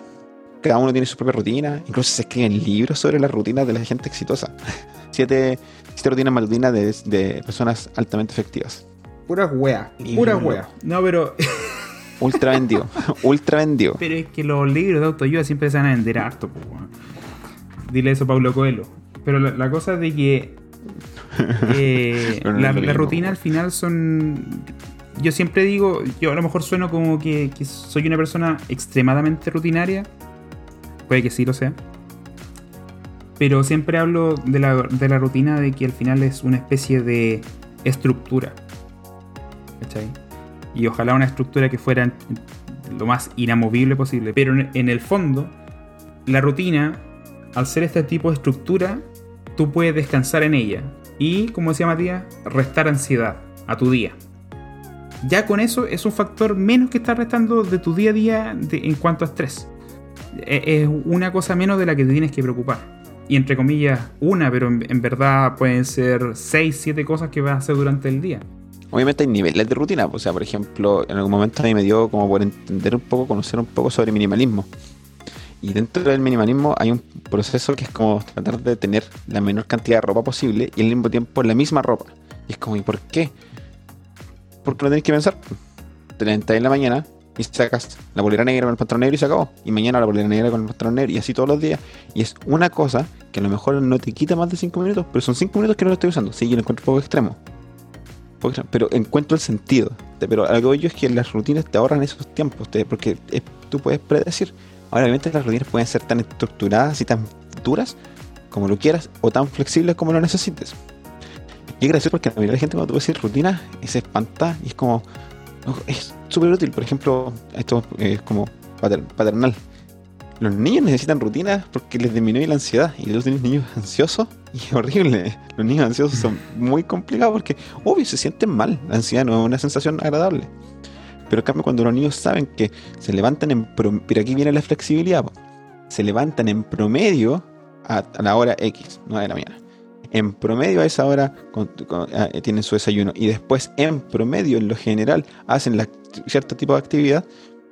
Cada uno tiene su propia rutina, incluso se escriben libros sobre las rutinas de la gente exitosa. siete, siete rutinas matutinas de, de personas altamente efectivas. Pura wea, pura wea. No, pero. ultra vendido, ultra vendido. Pero es que los libros de autoayuda siempre se van a vender harto, Dile eso a Pablo Coelho. Pero la, la cosa es de que eh, la, rutina al final son. Yo siempre digo, yo a lo mejor sueno como que, soy una persona extremadamente rutinaria. Puede que sí lo sea. Pero siempre hablo de la, de la rutina de que al final es una especie de estructura. ¿Cachai? Y ojalá una estructura que fuera lo más inamovible posible. Pero en el fondo, la rutina, al ser este tipo de estructura, tú puedes descansar en ella y, como decía Matías, restar ansiedad a tu día. Ya con eso es un factor menos que estás restando de tu día a día en cuanto a estrés. E, es una cosa menos de la que te tienes que preocupar. Y entre comillas, una, pero en, verdad pueden ser 6, 7 cosas que vas a hacer durante el día. Obviamente hay niveles de rutina. O sea, por ejemplo, en algún momento a mí me dio como por entender un poco, conocer un poco sobre minimalismo. Y dentro del minimalismo hay un proceso que es como tratar de tener la menor cantidad de ropa posible y al mismo tiempo la misma ropa. Y es como, ¿y por qué? Porque no tenés que pensar. Te levantas en la mañana y sacas la bolera negra con el patrón negro y se acabó. Y mañana la bolera negra con el patrón negro y así todos los días. Y es una cosa que a lo mejor no te quita más de 5 minutos, pero son 5 minutos que no lo estoy usando. Sí, yo lo encuentro un poco extremo. Pero encuentro el sentido. Pero algo yo es que las rutinas te ahorran esos tiempos. Porque tú puedes predecir Ahora, obviamente las rutinas pueden ser tan estructuradas y tan duras como lo quieras o tan flexibles como lo necesites. Y es gracioso porque la mayoría de la gente cuando tú decís rutina se espanta y es como, es súper útil. Por ejemplo, esto es como paternal. Los niños necesitan rutinas porque les disminuye la ansiedad. Y los niños ansiosos y es horrible. Los niños ansiosos son muy complicados porque, obvio, se sienten mal. La ansiedad no es una sensación agradable. Pero en cambio, cuando los niños saben que se levantan en promedio, pero aquí viene la flexibilidad, se levantan en promedio a, la hora X, no de la mañana. En promedio a esa hora eh, tienen su desayuno y después en promedio en lo general hacen cierto tipo de actividad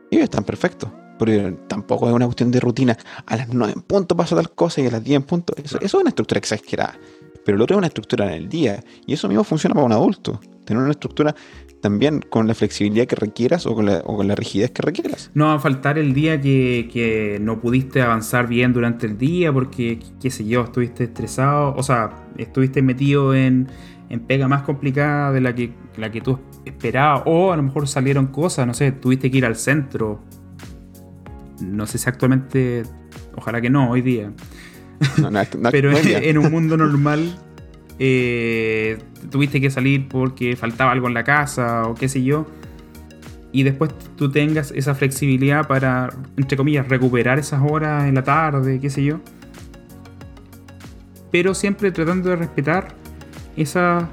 y están perfectos. Porque tampoco es una cuestión de rutina. A las 9 en punto pasa tal cosa y a las 10 en punto. Eso es una estructura exagerada. Pero lo otro es una estructura en el día. Y eso mismo funciona para un adulto. Tener una estructura también con la flexibilidad que requieras o con la, rigidez que requieras. No va a faltar el día que, no pudiste avanzar bien durante el día porque, qué sé yo, estuviste estresado, o sea, estuviste metido en, pega más complicada de la que, la que tú esperabas, o a lo mejor salieron cosas, no sé, tuviste que ir al centro. No sé si actualmente, ojalá que no, hoy día. Pero en un mundo normal eh, tuviste que salir porque faltaba algo en la casa o qué sé yo, y después tú tengas esa flexibilidad para, entre comillas, recuperar esas horas en la tarde, qué sé yo, pero siempre tratando de respetar esa,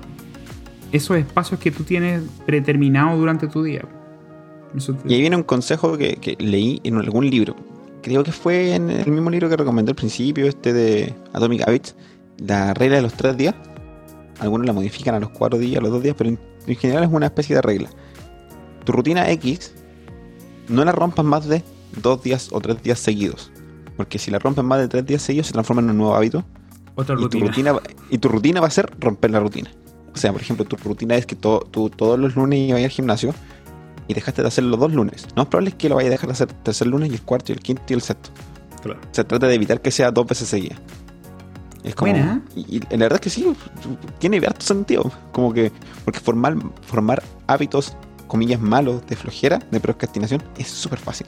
esos espacios que tú tienes predeterminados durante tu día. y ahí viene un consejo que, que, leí en algún libro. Creo que fue en el mismo libro que recomendé al principio, este de Atomic Habits, la regla de los tres días algunos la modifican a los cuatro días, a los dos días, pero en, general es una especie de regla. Tu rutina X no la rompas más de dos días o tres días seguidos. Porque si la rompes más de tres días seguidos se transforma en un nuevo hábito. Otra y rutina. Tu rutina. Y tu rutina va a ser romper la rutina. O sea, por ejemplo, tu rutina es que tú todos los lunes ibas al gimnasio y dejaste de hacer los dos lunes. No es probable que lo vayas a dejar de hacer el tercer lunes y el cuarto y el quinto y el sexto. Claro. Se trata de evitar que sea dos veces seguidas. Es como, y, la verdad es que sí, tiene harto sentido. Como que, porque formar, formar hábitos, comillas, malos de flojera, de procrastinación, es súper fácil.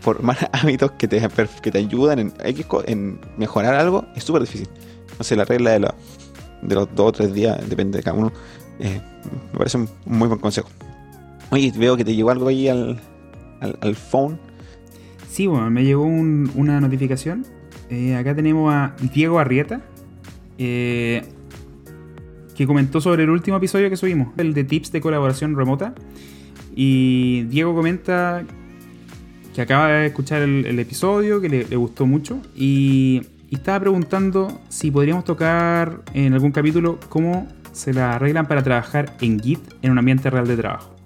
Formar hábitos que te, que te ayudan en, en mejorar algo es súper difícil. No sé, la regla de, de los dos o tres días, depende de cada uno, eh, me parece un, muy buen consejo. Oye, veo que te llegó algo ahí al, al, phone. Sí, bueno, me llegó una notificación eh, acá tenemos a Diego Arrieta, eh, que comentó sobre el último episodio que subimos, el de tips de colaboración remota. Y Diego comenta que acaba de escuchar el, episodio, que le, gustó mucho, y, estaba preguntando si podríamos tocar en algún capítulo cómo se la arreglan para trabajar en Git en un ambiente real de trabajo.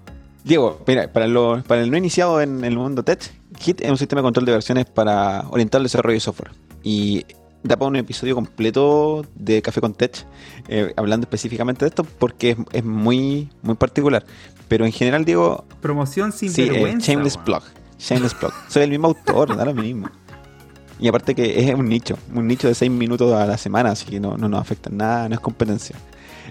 Diego, mira, para, para el no iniciado en el mundo tech, Git es un sistema de control de versiones para orientar el desarrollo de software. Y da para un episodio completo de Café con Tech, eh, hablando específicamente de esto, porque es, muy, muy particular. Pero en general digo... Promoción sin sí, vergüenza. shameless Plug. Shameless Plug. Soy el mismo autor, da lo mismo. Y aparte que es un nicho, un nicho de 6 minutos a la semana, así que no, no nos afecta nada, no es competencia.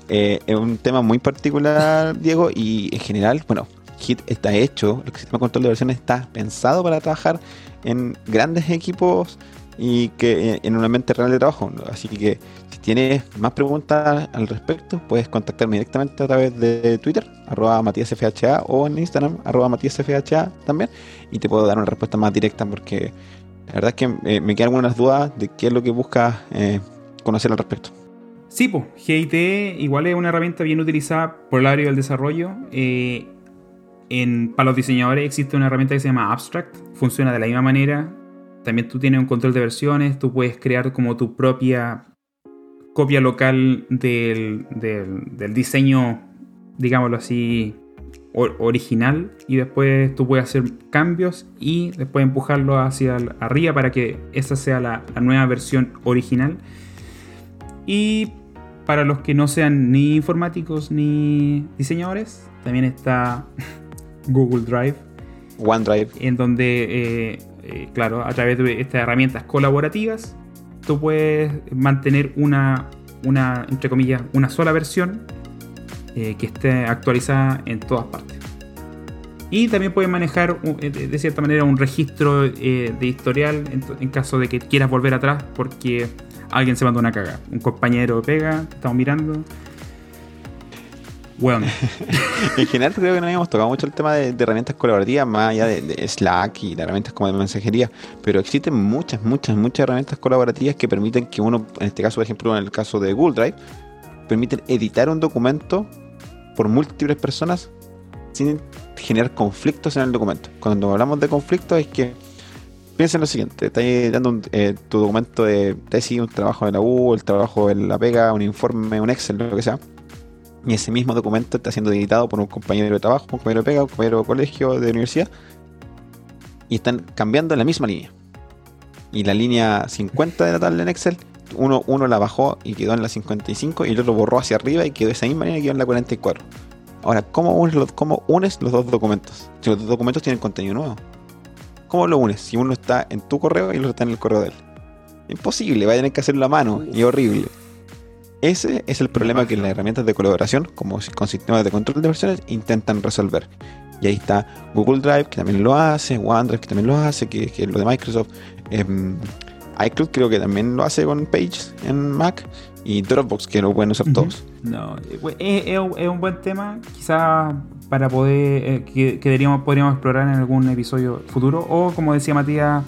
Eh, es un tema muy particular, Diego, y en general, bueno, Hit está hecho, el sistema de control de versiones está pensado para trabajar en grandes equipos y que eh, en un ambiente real de trabajo. Así que si tienes más preguntas al respecto, puedes contactarme directamente a través de Twitter, arroba matíasfha, o en Instagram, arroba matíasfha también, y te puedo dar una respuesta más directa porque la verdad es que eh, me quedan algunas dudas de qué es lo que buscas eh, conocer al respecto. Sí, pues, GIT igual es una herramienta bien utilizada por el área del desarrollo. Para los diseñadores existe una herramienta que se llama Abstract, funciona de la misma manera, también tú tienes un control de versiones, tú puedes crear como tu propia copia local del, diseño, digámoslo así, original. Y después tú puedes hacer cambios y después empujarlo hacia arriba para que esa sea la, nueva versión original. Y para los que no sean ni informáticos ni diseñadores, también está Google Drive. OneDrive. En donde eh, eh, claro, a través de estas herramientas colaborativas, tú puedes mantener una, una entre comillas, una sola versión eh, que esté actualizada en todas partes. Y también puedes manejar de cierta manera un registro de historial en, caso de que quieras volver atrás porque alguien se mandó una caga. Un compañero pega, estamos mirando. Bueno. en general creo que no habíamos tocado mucho el tema de, herramientas colaborativas, más allá de, Slack y de herramientas como de mensajería, pero existen muchas, muchas, muchas herramientas colaborativas que permiten que uno, en este caso, por ejemplo, en el caso de Google Drive, permiten editar un documento por múltiples personas sin generar conflictos en el documento. Cuando hablamos de conflictos es que piensa en lo siguiente, estás dando eh, tu documento de tesis, un trabajo de la U, el trabajo de la pega, un informe, un Excel, lo que sea, y ese mismo documento está siendo editado por un compañero de trabajo, un compañero de pega, un compañero de colegio, de universidad, y están cambiando la misma línea. Y la línea 50 de la tabla en Excel, uno, uno la bajó y quedó en la 55, y el otro borró hacia arriba y quedó esa misma línea y quedó en la 44. Ahora, ¿cómo unes, los, ¿cómo unes los dos documentos? Si los dos documentos tienen contenido nuevo. ¿Cómo lo unes? Si uno está en tu correo y el otro está en el correo de él. Imposible, va a tener que hacerlo a mano y horrible. Ese es el problema que las herramientas de colaboración, como con sistemas de control de versiones, intentan resolver. Y ahí está Google Drive, que también lo hace, OneDrive, que también lo hace, que, es lo de Microsoft. Em, iCloud creo que también lo hace con Pages en Mac. Y Dropbox, que lo pueden usar todos. No, es, un buen tema. Quizás para poder, eh, que, podríamos explorar en algún episodio futuro. O como decía Matías,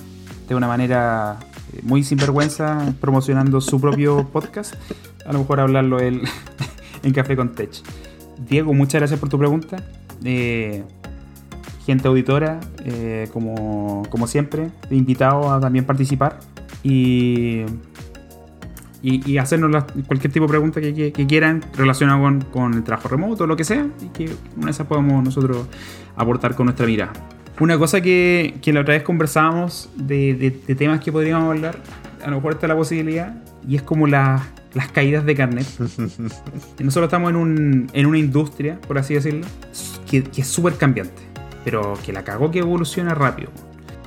de una manera eh, muy sinvergüenza, promocionando su propio podcast a lo mejor hablarlo él en Café con Tech. Diego, muchas gracias por tu pregunta. Eh, gente auditora, eh, como, como, siempre, invitado a también participar y, y, hacernos cualquier tipo de pregunta que, quieran relacionado con, con, el trabajo remoto o lo que sea, y que una de esas podamos nosotros aportar con nuestra mirada. Una cosa que, que la otra vez conversábamos de, de, temas que podríamos hablar, a lo mejor está la posibilidad, y es como la, las caídas de carnet. Nosotros estamos en, un, en una industria, por así decirlo, que, es súper cambiante, pero que la cagó que evoluciona rápido.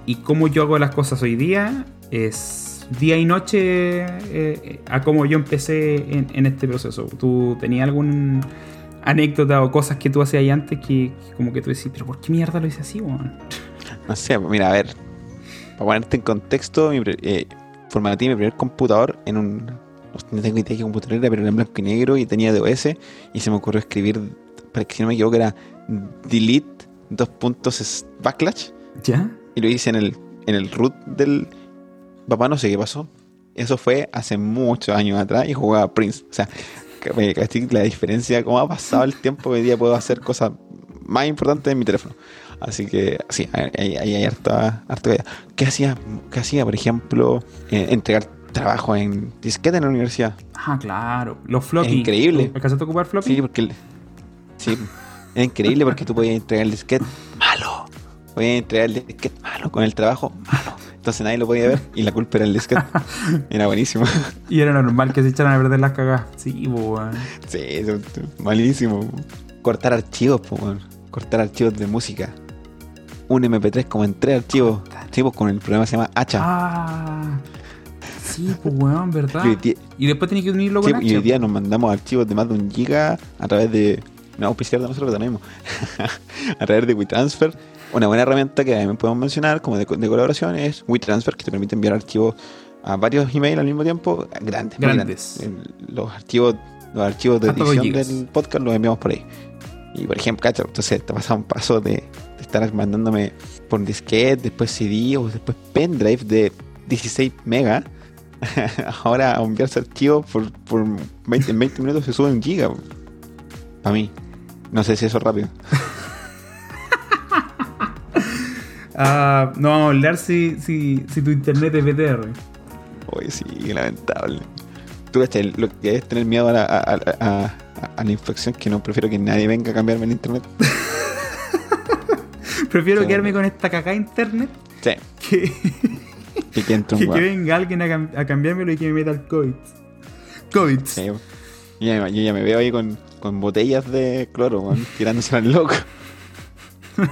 Y cómo yo hago las cosas hoy día es día y noche eh, a cómo yo empecé en, este proceso. ¿Tú tenías algún anécdota o cosas que tú hacías antes que, como que tú decís, pero ¿por qué mierda lo hice así, No sé, mira, a ver, para ponerte en contexto, mi, eh, formateé mi primer computador en un no tengo idea de qué computadora era, pero era en blanco y negro y tenía DOS y se me ocurrió escribir, para que si no me equivoco, era delete dos puntos backlash. ¿Ya? Y lo hice en el, en el root del papá, no sé qué pasó. Eso fue hace muchos años atrás y jugaba Prince. O sea, la diferencia, cómo ha pasado el tiempo, hoy día puedo hacer cosas más importantes en mi teléfono. Así que sí, ahí hay, harta, harta ¿Qué hacía? ¿Qué hacía, por ejemplo? Eh, entregar trabajo en disquete en la universidad. Ah, claro. Los floppy. Es increíble. ¿Alcanzaste a ocupar floppy? Sí, porque. Sí. es increíble porque tú podías entregar el disquete malo. Podías entregar el disquete malo con el trabajo malo. Entonces nadie lo podía ver y la culpa era el disquete. Era buenísimo. Y era normal que se echaran a perder las cagadas. Sí, pues, Sí, malísimo. Cortar archivos, pues, Cortar archivos de música. Un MP3 como en tres archivos. Archivos con el programa que se llama Hacha. Ah. Sí, pues weón, ¿verdad? Y, después tenés que unirlo con sí, Y hoy día nos mandamos archivos de más de un giga a través de. No, auspiciar de nosotros tenemos. a través de WeTransfer. Una buena herramienta que también podemos mencionar como de, colaboración es WeTransfer, que te permite enviar archivos a varios emails al mismo tiempo. Grandes. Grandes. Los archivos, los archivos de edición del podcast los enviamos por ahí. Y por ejemplo, cacho, entonces te pasa un paso de, de estar mandándome por disquete, después CD o después pendrive de 16 megas ahora a enviarse archivos por, por 20, en 20 minutos se sube un giga. Para mí. No sé si eso es rápido. Ah, no vamos a hablar si, si, si tu internet es BTR. Oye, sí, lamentable. Tú, lo que es tener miedo a la, a, a, a la infección, que no prefiero que nadie venga a cambiarme el internet. prefiero quedarme con esta caca internet. Sí. Que que, venga alguien a, cambiármelo y que me meta el COVID. COVID. yo, ya, me veo ahí con, botellas de cloro, tirándose al loco.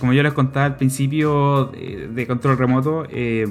Como yo les contaba al principio de, control remoto, eh,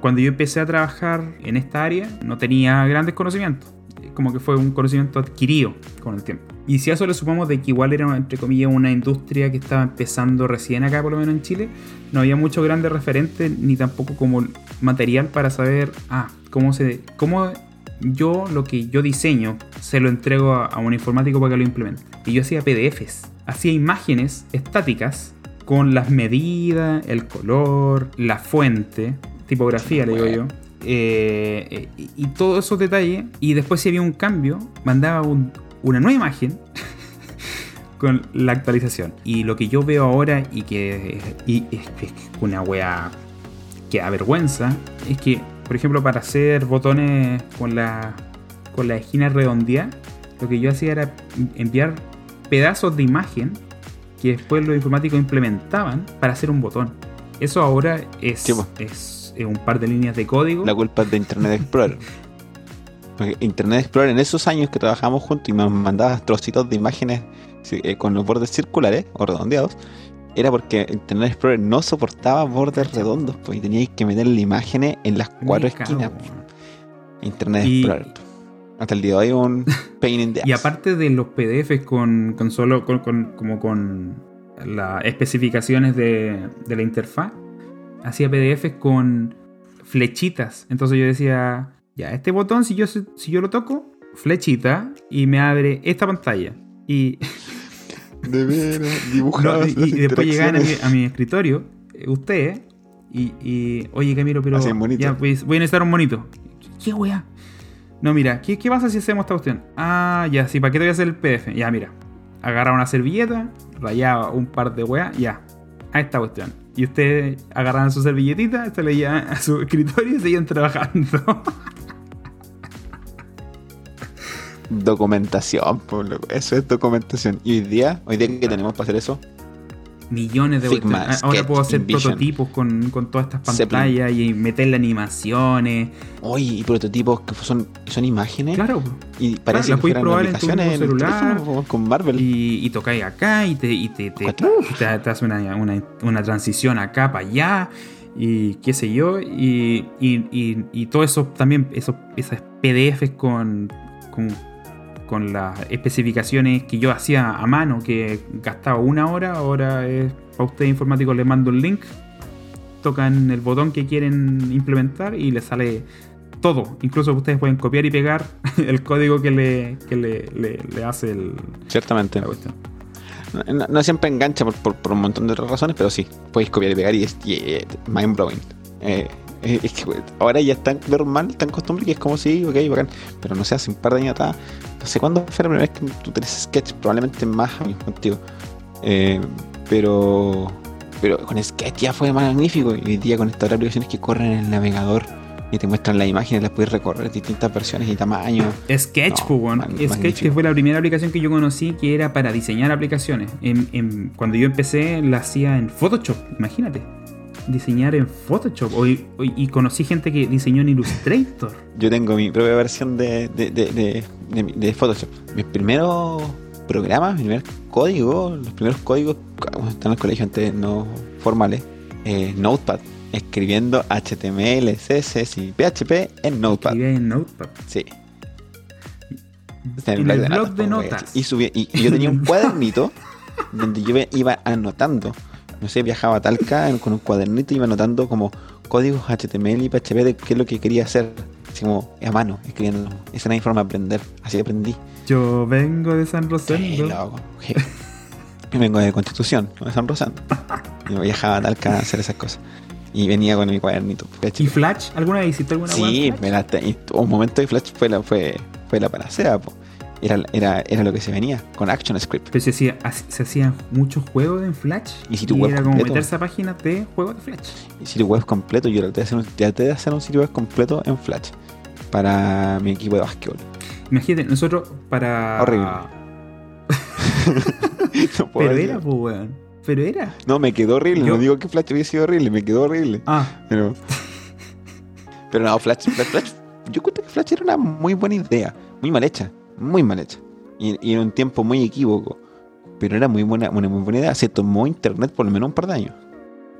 cuando yo empecé a trabajar en esta área no tenía grandes conocimientos. Como que fue un conocimiento adquirido con el tiempo. Y si a eso le sumamos de que igual era, entre comillas, una industria que estaba empezando recién acá, por lo menos en Chile, no había muchos grandes referentes ni tampoco como material para saber, ah, cómo se cómo yo lo que yo diseño se lo entrego a, a un informático para que lo implemente. Y yo hacía PDFs, hacía imágenes estáticas con las medidas, el color, la fuente, tipografía, le digo yo. Eh, eh, y, todos esos detalles. Y después, si había un cambio, mandaba un- una nueva imagen con la actualización. Y lo que yo veo ahora, y que y es, es una wea que da vergüenza, es que, por ejemplo, para hacer botones con la, con la esquina redondeada, lo que yo hacía era enviar pedazos de imagen que después los informáticos implementaban para hacer un botón. Eso ahora es, Sí, po. es, es un par de líneas de código. La culpa es de Internet Explorer. Porque Internet Explorer en esos años que trabajamos juntos y me mandabas trocitos de imágenes eh, con los bordes circulares o redondeados, era porque Internet Explorer no soportaba bordes redondos, pues, y teníais que meterle imágenes en las cuatro esquinas. weón. Internet Y- Explorer. pues. Hasta el día de hoy un pain in the Y ass. aparte de los PDFs con, con solo con, con- como con las especificaciones de, de la interfaz, hacía PDFs con flechitas. Entonces yo decía, ya, este botón, si yo, si yo lo toco, flechita, y me abre esta pantalla. Y, De veras, no, y- después llegaban a mi, a mi escritorio, eh, ustedes, y, y, oye Camilo, pero ya, pues, voy a necesitar un monito. ¿Qué wea? No, mira, ¿qué, ¿qué pasa si hacemos esta cuestión? Ah, ya, sí, ¿para qué te voy a hacer el PDF? Ya, mira, agarraba una servilleta, rayaba un par de weas, ya, a esta cuestión. Y ustedes agarraban su servilletita, se le a su escritorio y seguían trabajando. Documentación, pues, eso es documentación. Y hoy día, hoy día que tenemos para hacer eso, Millones de Figma, cuestiones. Ahora puedo hacer prototipos con, con todas estas Zeppelin. pantallas y meterle animaciones. oye, y prototipos que son, son imágenes Claro, y parece la que fueran probar en tu en, celular. teléfono con Marvel. y, y tocáis acá y te, y te, te, te- te hace una, una- una transición acá para allá y qué sé yo y, y, y, y todo eso también esos, esas PDFs con, con, con las especificaciones que yo hacía a mano que gastaba una hora ahora es para ustedes informáticos les mando un link tocan el botón que quieren implementar y les sale todo incluso ustedes pueden copiar y pegar el código que le, que le, le- le hace el, Ciertamente. la cuestión. No, siempre engancha por, por- por un montón de otras razones, pero sí, podéis copiar y pegar y es y, eh, mind blowing. Eh, es que ahora ya es tan normal, tan costumbre que es como si, ok, bacán. Pero no sé, hace un par de años atrás, no sé cuándo fue la primera vez que tú tenés Sketch, probablemente más años contigo. Eh, pero pero con Sketch ya fue magnífico. Y hoy día con estas aplicaciones que corren en el navegador y te muestran las imágenes, las puedes recorrer distintas versiones y tamaños. Sketch, No, pues, mag- Sketch magnífico. que fue la primera aplicación que yo conocí que era para diseñar aplicaciones. En- en- cuando yo empecé la hacía en Photoshop, imagínate. Diseñar en Photoshop. Hoy- y conocí gente que diseñó en Illustrator. Yo tengo mi propia versión de, de, de, Photoshop. Mis primeros programas, mi primer código, los primeros códigos cuando estaba en el colegio antes no formales, eh, Notepad, escribiendo HTML, CSS y PHP en Notepad. Escribía en Notepad. Sí. En el blog de pues, notas. Y, subía- y, y yo tenía un cuadernito donde yo iba anotando. No sé, viajaba a Talca con un cuadernito y iba anotando como códigos HTML y PHP de qué es lo que quería hacer. Así como a mano, escribiendo. Esa era mi forma de aprender. Así aprendí. Yo vengo de San Rosendo. loco. qué- Yo vengo de Constitución, no de San Rosando. Yo viajaba a Talca a hacer esas cosas. Y venía con mi cuadernito. PHP. ¿Y Flash? ¿Alguna vez hiciste alguna Sí, me la un momento de Flash fue la, fue, fue la panacea, po. Era, era, era lo que se venía con ActionScript. Pero se, hacía, se hacían muchos juegos en Flash. Y sitio web era como completo. meterse a páginas de juegos de Flash. Y sitio web completo, yo traté de hacer un, traté de hacer un sitio web completo en Flash para mi equipo de básquetbol. Imagínate, nosotros para. Horrible. No, puedo Pero era, pues, weón. Pero era. No, me quedó horrible. Yo- No digo que Flash hubiese sido horrible, me quedó horrible. Ah, Pero, pero no, Flash, Flash, Flash- yo creo que Flash era una muy buena idea, muy mal hecha, muy mal hecha. Y, y en un tiempo muy equívoco. Pero era muy buena, una muy buena idea. Se tomó internet por lo menos un par de años.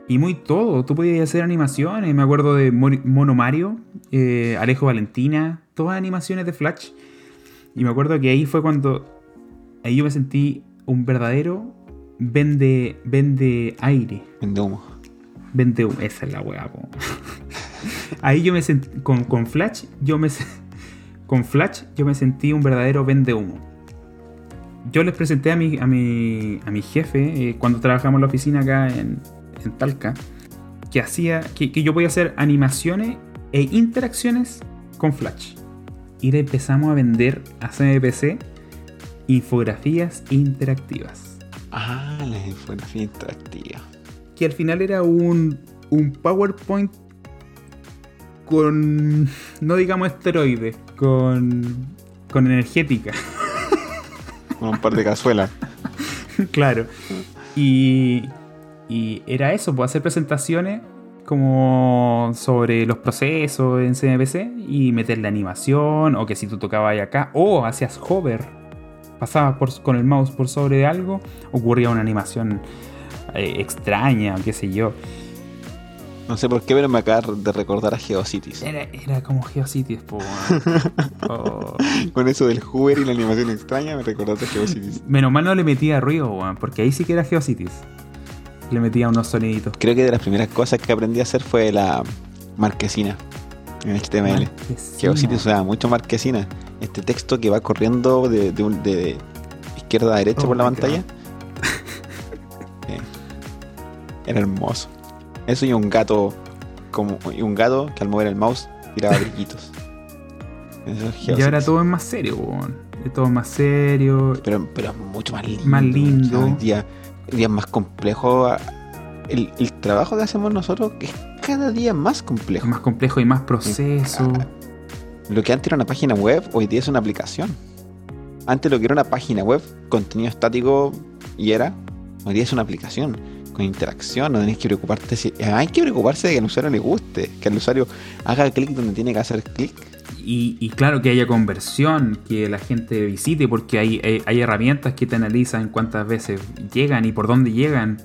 y muy todo. Tú podías hacer animaciones. Me acuerdo de Mono Mario, eh, Alejo Valentina, todas animaciones de Flash. Y me acuerdo que ahí fue cuando. Ahí yo me sentí un verdadero vende, vende aire. Vende humo. Vende humo. Esa es la weá. Ahí yo me sentí. Con, con Flash, yo me. se- con Flash yo me sentí un verdadero vende humo. Yo les presenté a mi, a mi, a mi jefe eh, cuando trabajamos en la oficina acá en, en Talca que hacía que, que yo podía hacer animaciones e interacciones con Flash. Y le empezamos a vender a CMPC infografías interactivas. Ah, la infografía interactiva. Que al final era un, un PowerPoint con, no digamos esteroides, con, con energética. Con un par de cazuelas. claro. Y, y era eso, pues hacer presentaciones como sobre los procesos en CMPC y meterle animación, o que si tú tocabas ahí acá, o hacías hover, pasabas por, con el mouse por sobre de algo, ocurría una animación eh, extraña, qué sé yo. No sé por qué, pero me acaba de recordar a GeoCities. Era, era como GeoCities, po. oh. Con eso del hover y la animación extraña, me recordaste a GeoCities. Menos mal no le metía ruido, weón, porque ahí sí que era GeoCities. Le metía unos soniditos. Creo que de las primeras cosas que aprendí a hacer fue la marquesina en HTML. GeoCities usaba mucho marquesina. Este texto que va corriendo de, de, un, de izquierda a derecha Oh por la pantalla. Eh, Era hermoso. Eso y un gato como y un gato que al mover el mouse tiraba brillitos. Y ahora todo es más serio, weón. Es todo más serio. pero, pero es mucho más lindo. Más lindo. O sea, día, más complejo. El, el trabajo que hacemos nosotros es cada día más complejo. Más complejo y más proceso. Lo que antes era una página web, hoy día es una aplicación. Antes lo que era una página web, contenido estático y era, hoy día es una aplicación con interacción, no tenés que preocuparte si... Hay que preocuparse de que al usuario le guste, que el usuario haga clic donde tiene que hacer clic. Y, y claro que haya conversión, que la gente visite, porque hay, hay, hay herramientas que te analizan cuántas veces llegan y por dónde llegan.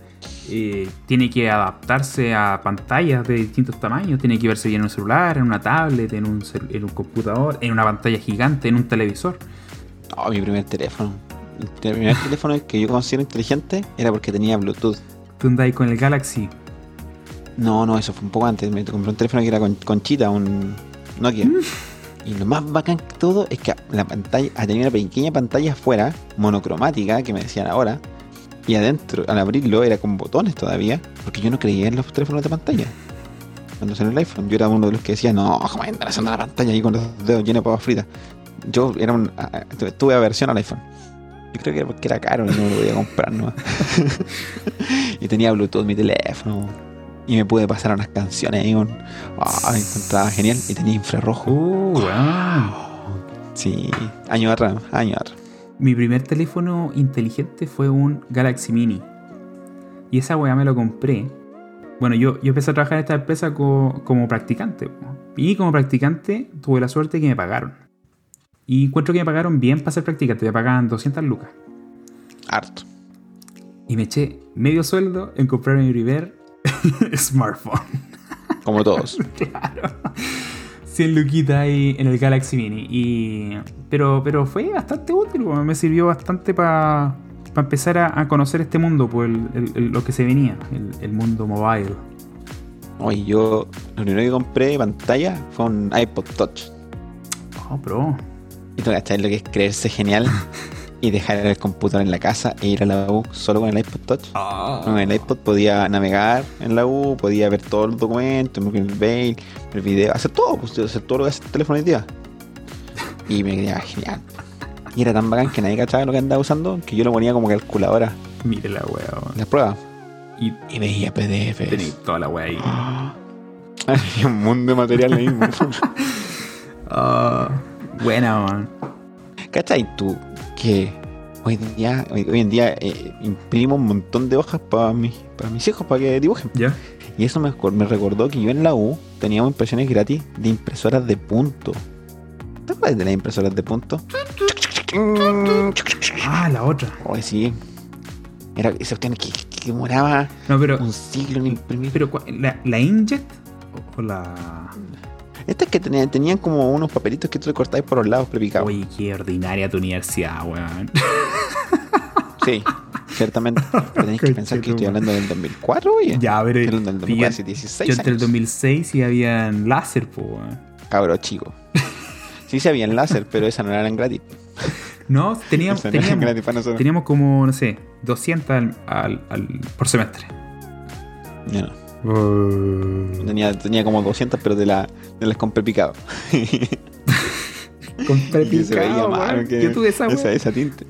Eh, tiene que adaptarse a pantallas de distintos tamaños, tiene que verse bien en un celular, en una tablet, en un, cel- en un computador, en una pantalla gigante, en un televisor. Oh, mi primer teléfono. El primer teléfono que yo considero inteligente era porque tenía Bluetooth. Tú andáis con el Galaxy. No, no, eso fue un poco antes. Me compré un teléfono que era con conchita, un Nokia. Y lo más bacán que todo es que la pantalla, ah, tenía una pequeña pantalla afuera, monocromática, que me decían ahora. Y adentro, al abrirlo, era con botones todavía, porque yo no creía en los teléfonos de pantalla. Cuando salió el iPhone, yo era uno de los que decía, no, jamás entrar haciendo la pantalla ahí con los dedos llenos de papas fritas. Yo era un, ah, ah, tuve aversión al iPhone. Yo creo que era porque era caro y no me lo podía comprar, ¿no? y tenía Bluetooth mi teléfono. Y me pude pasar unas canciones ahí con. Ah, me encontraba genial. Y tenía infrarrojo. Uh, weón. Sí, año atrás, año atrás. Mi primer teléfono inteligente fue un Galaxy Mini. Y esa weá me lo compré. Bueno, yo, yo empecé a trabajar en esta empresa co- como practicante. Y como practicante tuve la suerte que me pagaron. Y encuentro que me pagaron bien para ser practicante. Me pagaban 200 lucas. Harto. Y me eché medio sueldo en comprar mi primer smartphone. Como todos. claro. 100 luquitas ahí en el Galaxy Mini. Y, pero, pero fue bastante útil, me sirvió bastante para empezar a, a conocer este mundo, pues el- el- el- lo que se venía, el, el mundo mobile. Oye, yo lo primero que compré de pantalla fue un iPod Touch. Oh, bro. Y tú cachai lo que es creerse genial y dejar el computador en la casa e ir a la U solo con el iPod Touch. Con el iPod podía navegar en la U, podía ver todos los documentos, el mail, el video, hacer todo, pues, hacer todo lo que hace el teléfono hoy día. Y me quedaba genial. Y era tan bacán que nadie cachaba lo que andaba usando que yo lo ponía como calculadora Mire la en las pruebas. Y Y veía PDFs. toda la wea ahí. Había un mundo de material ahí. Ah, buena, man. ¿Cachai tú que hoy día, hoy, hoy en día eh, imprimo un montón de hojas para mis, para mis hijos para que dibujen? ¿Ya? Y eso me, recordó que yo en la U teníamos impresiones gratis de impresoras de punto. ¿Te acuerdas de las impresoras de punto? Ah, la otra. Oye, sí. Era esa cuestión que, que, No, pero. un siglo en imprimir. pero. ¿La, la Inkjet? ¿O la.? Estas que tenían, tenían como unos papelitos que tú le cortabas por los lados prepicados. Oye, qué ordinaria tu universidad, weón. Sí, ciertamente. Pero tenés que pensar que estoy hablando del 2004, oye. Ya, pero. Estoy hablando del yo, 2004, hace 16 yo entre el años. 2006 y habían láser, po, weón. Cabro chico. Sí se habían láser, pero esa no eran gratis. No, teníamos, no teníamos, gratis teníamos como, no sé, 200 al, al- al- por semestre. No. Tenía, tenía como 200, pero de, la, de las compré picado. Con Y se veía prepicado, mal, weón. que Yo tuve esa, esa, weón. esa tinta.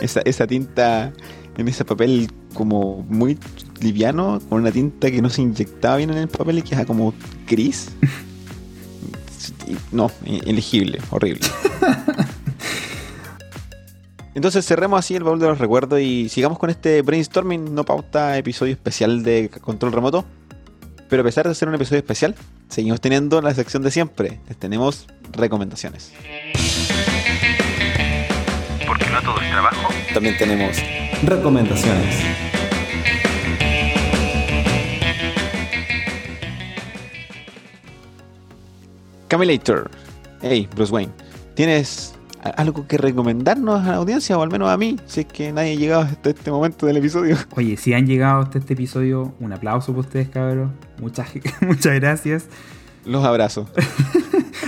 Esa, esa tinta en ese papel como muy liviano, con una tinta que no se inyectaba bien en el papel y queda como gris. No, elegible, horrible. Entonces cerremos así el baúl de los recuerdos y sigamos con este brainstorming, no pauta episodio especial de control remoto. Pero a pesar de ser un episodio especial, seguimos teniendo la sección de siempre. Les tenemos recomendaciones. Porque no todo es trabajo. También tenemos Recomendaciones. Camilator. Hey, Bruce Wayne, ¿tienes algo que recomendarnos a la audiencia o al menos a mí? Si es que nadie ha llegado hasta este momento del episodio. Oye, si han llegado hasta este episodio, un aplauso para ustedes, cabros. Muchas, muchas gracias. Los abrazo.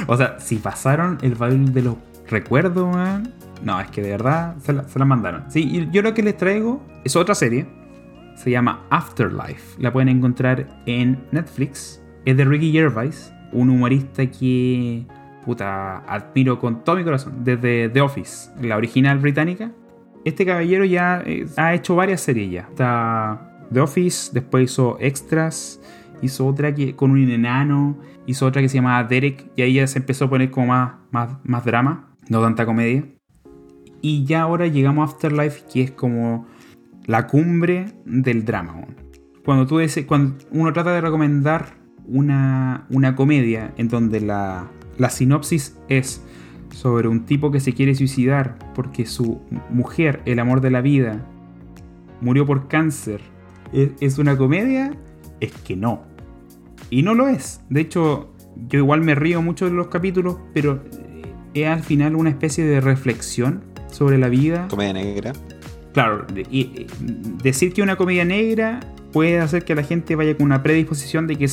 O sea, si pasaron el baúl de los recuerdos, man. No, es que de verdad se la, se la mandaron. Sí, y yo lo que les traigo es otra serie. Se llama Afterlife. La pueden encontrar en Netflix. Es de Ricky Gervais, un humorista que, puta, admiro con todo mi corazón. Desde The Office, la original británica. Este caballero ya eh, ha hecho varias series ya. Está The Office, después hizo Extras, hizo otra que, con un enano, hizo otra que se llamaba Derek, y ahí ya se empezó a poner como más, más, más drama, no tanta comedia. Y ya ahora llegamos a Afterlife, que es como la cumbre del drama. Cuando, tú dices, cuando uno trata de recomendar una, una comedia en donde la, la sinopsis es sobre un tipo que se quiere suicidar porque su mujer, el amor de la vida, murió por cáncer, ¿es, una comedia? Es que no. Y no lo es. De hecho, yo igual me río mucho de los capítulos, pero es al final una especie de reflexión sobre la vida. Comedia negra. Claro, y, y, decir que una comedia negra puede hacer que la gente vaya con una predisposición de que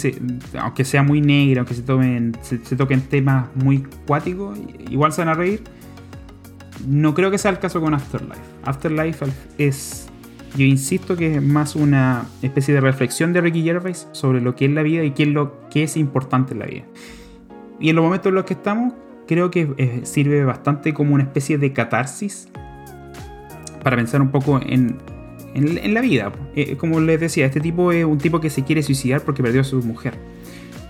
aunque sea muy negra, aunque se tomen, se, se toquen temas muy cuáticos, igual se van a reír. No creo que sea el caso con Afterlife. Afterlife es, yo insisto que es más una especie de reflexión de Ricky Gervais sobre lo que es la vida y qué es lo que es importante en la vida. Y en los momentos en los que estamos, creo que eh, sirve bastante como una especie de catarsis para pensar un poco en, en, en la vida. Eh, como les decía, este tipo es un tipo que se quiere suicidar porque perdió a su mujer.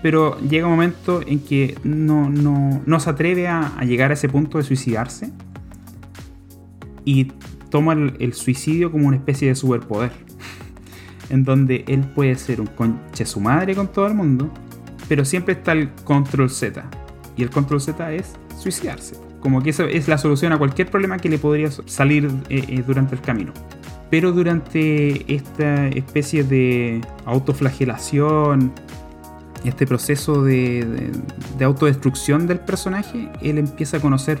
Pero llega un momento en que no, no, no se atreve a, a llegar a ese punto de suicidarse. Y toma el, el suicidio como una especie de superpoder. en donde él puede ser un conche su madre con todo el mundo. Pero siempre está el control Z. Y el control Z es suicidarse. Como que eso es la solución a cualquier problema que le podría salir eh, eh, durante el camino. Pero durante esta especie de autoflagelación, este proceso de, de, de autodestrucción del personaje, él empieza a conocer,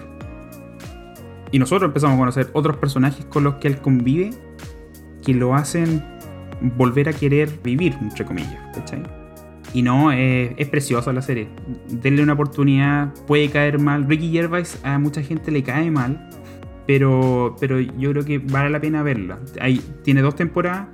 y nosotros empezamos a conocer otros personajes con los que él convive, que lo hacen volver a querer vivir, entre comillas, ¿cachai? Y no, eh, es preciosa la serie. Denle una oportunidad, puede caer mal. Ricky Gervais a mucha gente le cae mal, pero, pero yo creo que vale la pena verla. Hay, tiene dos temporadas,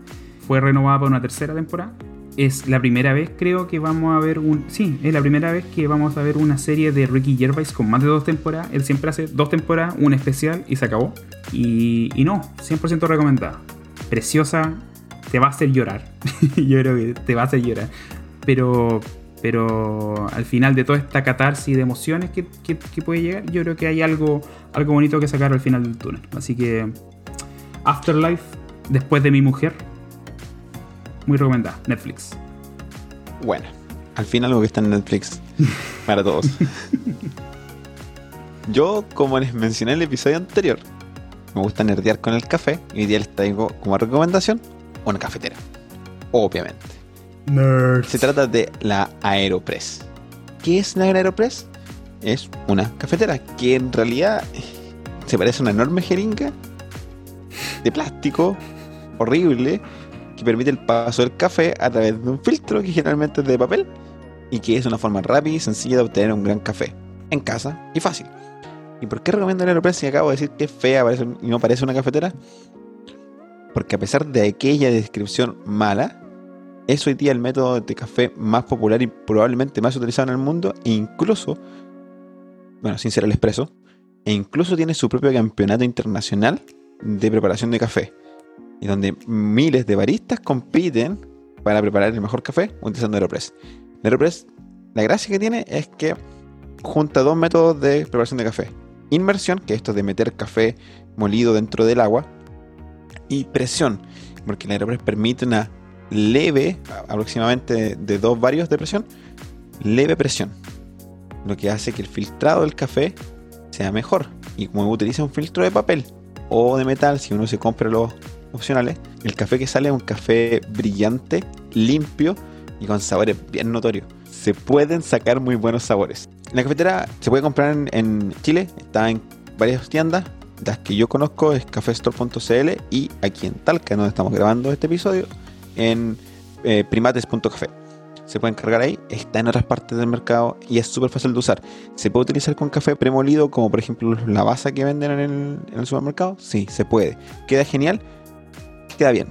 fue renovada para una tercera temporada. Es la primera vez, creo que vamos a ver un. Sí, es la primera vez que vamos a ver una serie de Ricky Gervais con más de dos temporadas. Él siempre hace dos temporadas, una especial y se acabó. Y, y no, 100% recomendada. Preciosa, te va a hacer llorar. yo creo que te va a hacer llorar. Pero, pero al final de toda esta catarsis de emociones que, que, que, puede llegar, yo creo que hay algo, algo bonito que sacar al final del túnel. Así que Afterlife, después de mi mujer, muy recomendada, Netflix. Bueno, al fin algo que está en Netflix para todos. Yo, como les mencioné en el episodio anterior, me gusta nerdear con el café y hoy día les traigo como recomendación una cafetera. Obviamente. Se trata de la Aeropress. ¿Qué es la Aeropress? Es una cafetera que en realidad se parece a una enorme jeringa de plástico horrible que permite el paso del café a través de un filtro que generalmente es de papel y que es una forma rápida y sencilla de obtener un gran café en casa y fácil. ¿Y por qué recomiendo el Aeropress si acabo de decir que es fea y no parece una cafetera? Porque a pesar de aquella descripción mala, es hoy día el método de café más popular y probablemente más utilizado en el mundo, e incluso, bueno, sin ser el expreso, e incluso tiene su propio campeonato internacional de preparación de café, y donde miles de baristas compiten para preparar el mejor café utilizando Aeropress. Aeropress, la gracia que tiene es que junta dos métodos de preparación de café. Inmersión, que es esto de meter café molido dentro del agua, y presión, porque el Aeropress permite una leve, aproximadamente de dos varios de presión, leve presión, lo que hace que el filtrado del café sea mejor. Y como utiliza un filtro de papel o de metal, si uno se compra los opcionales, el café que sale es un café brillante, limpio y con sabores bien notorios. Se pueden sacar muy buenos sabores. La cafetera se puede comprar en, en Chile, está en varias tiendas. Las que yo conozco es cafestore.cl y aquí en Talca, donde estamos grabando este episodio, en eh, primates.café. Se pueden cargar ahí, está en otras partes del mercado y es súper fácil de usar. ¿Se puede utilizar con café premolido, como por ejemplo la basa que venden en el, supermercado? Sí, se puede. ¿Queda genial? Queda bien.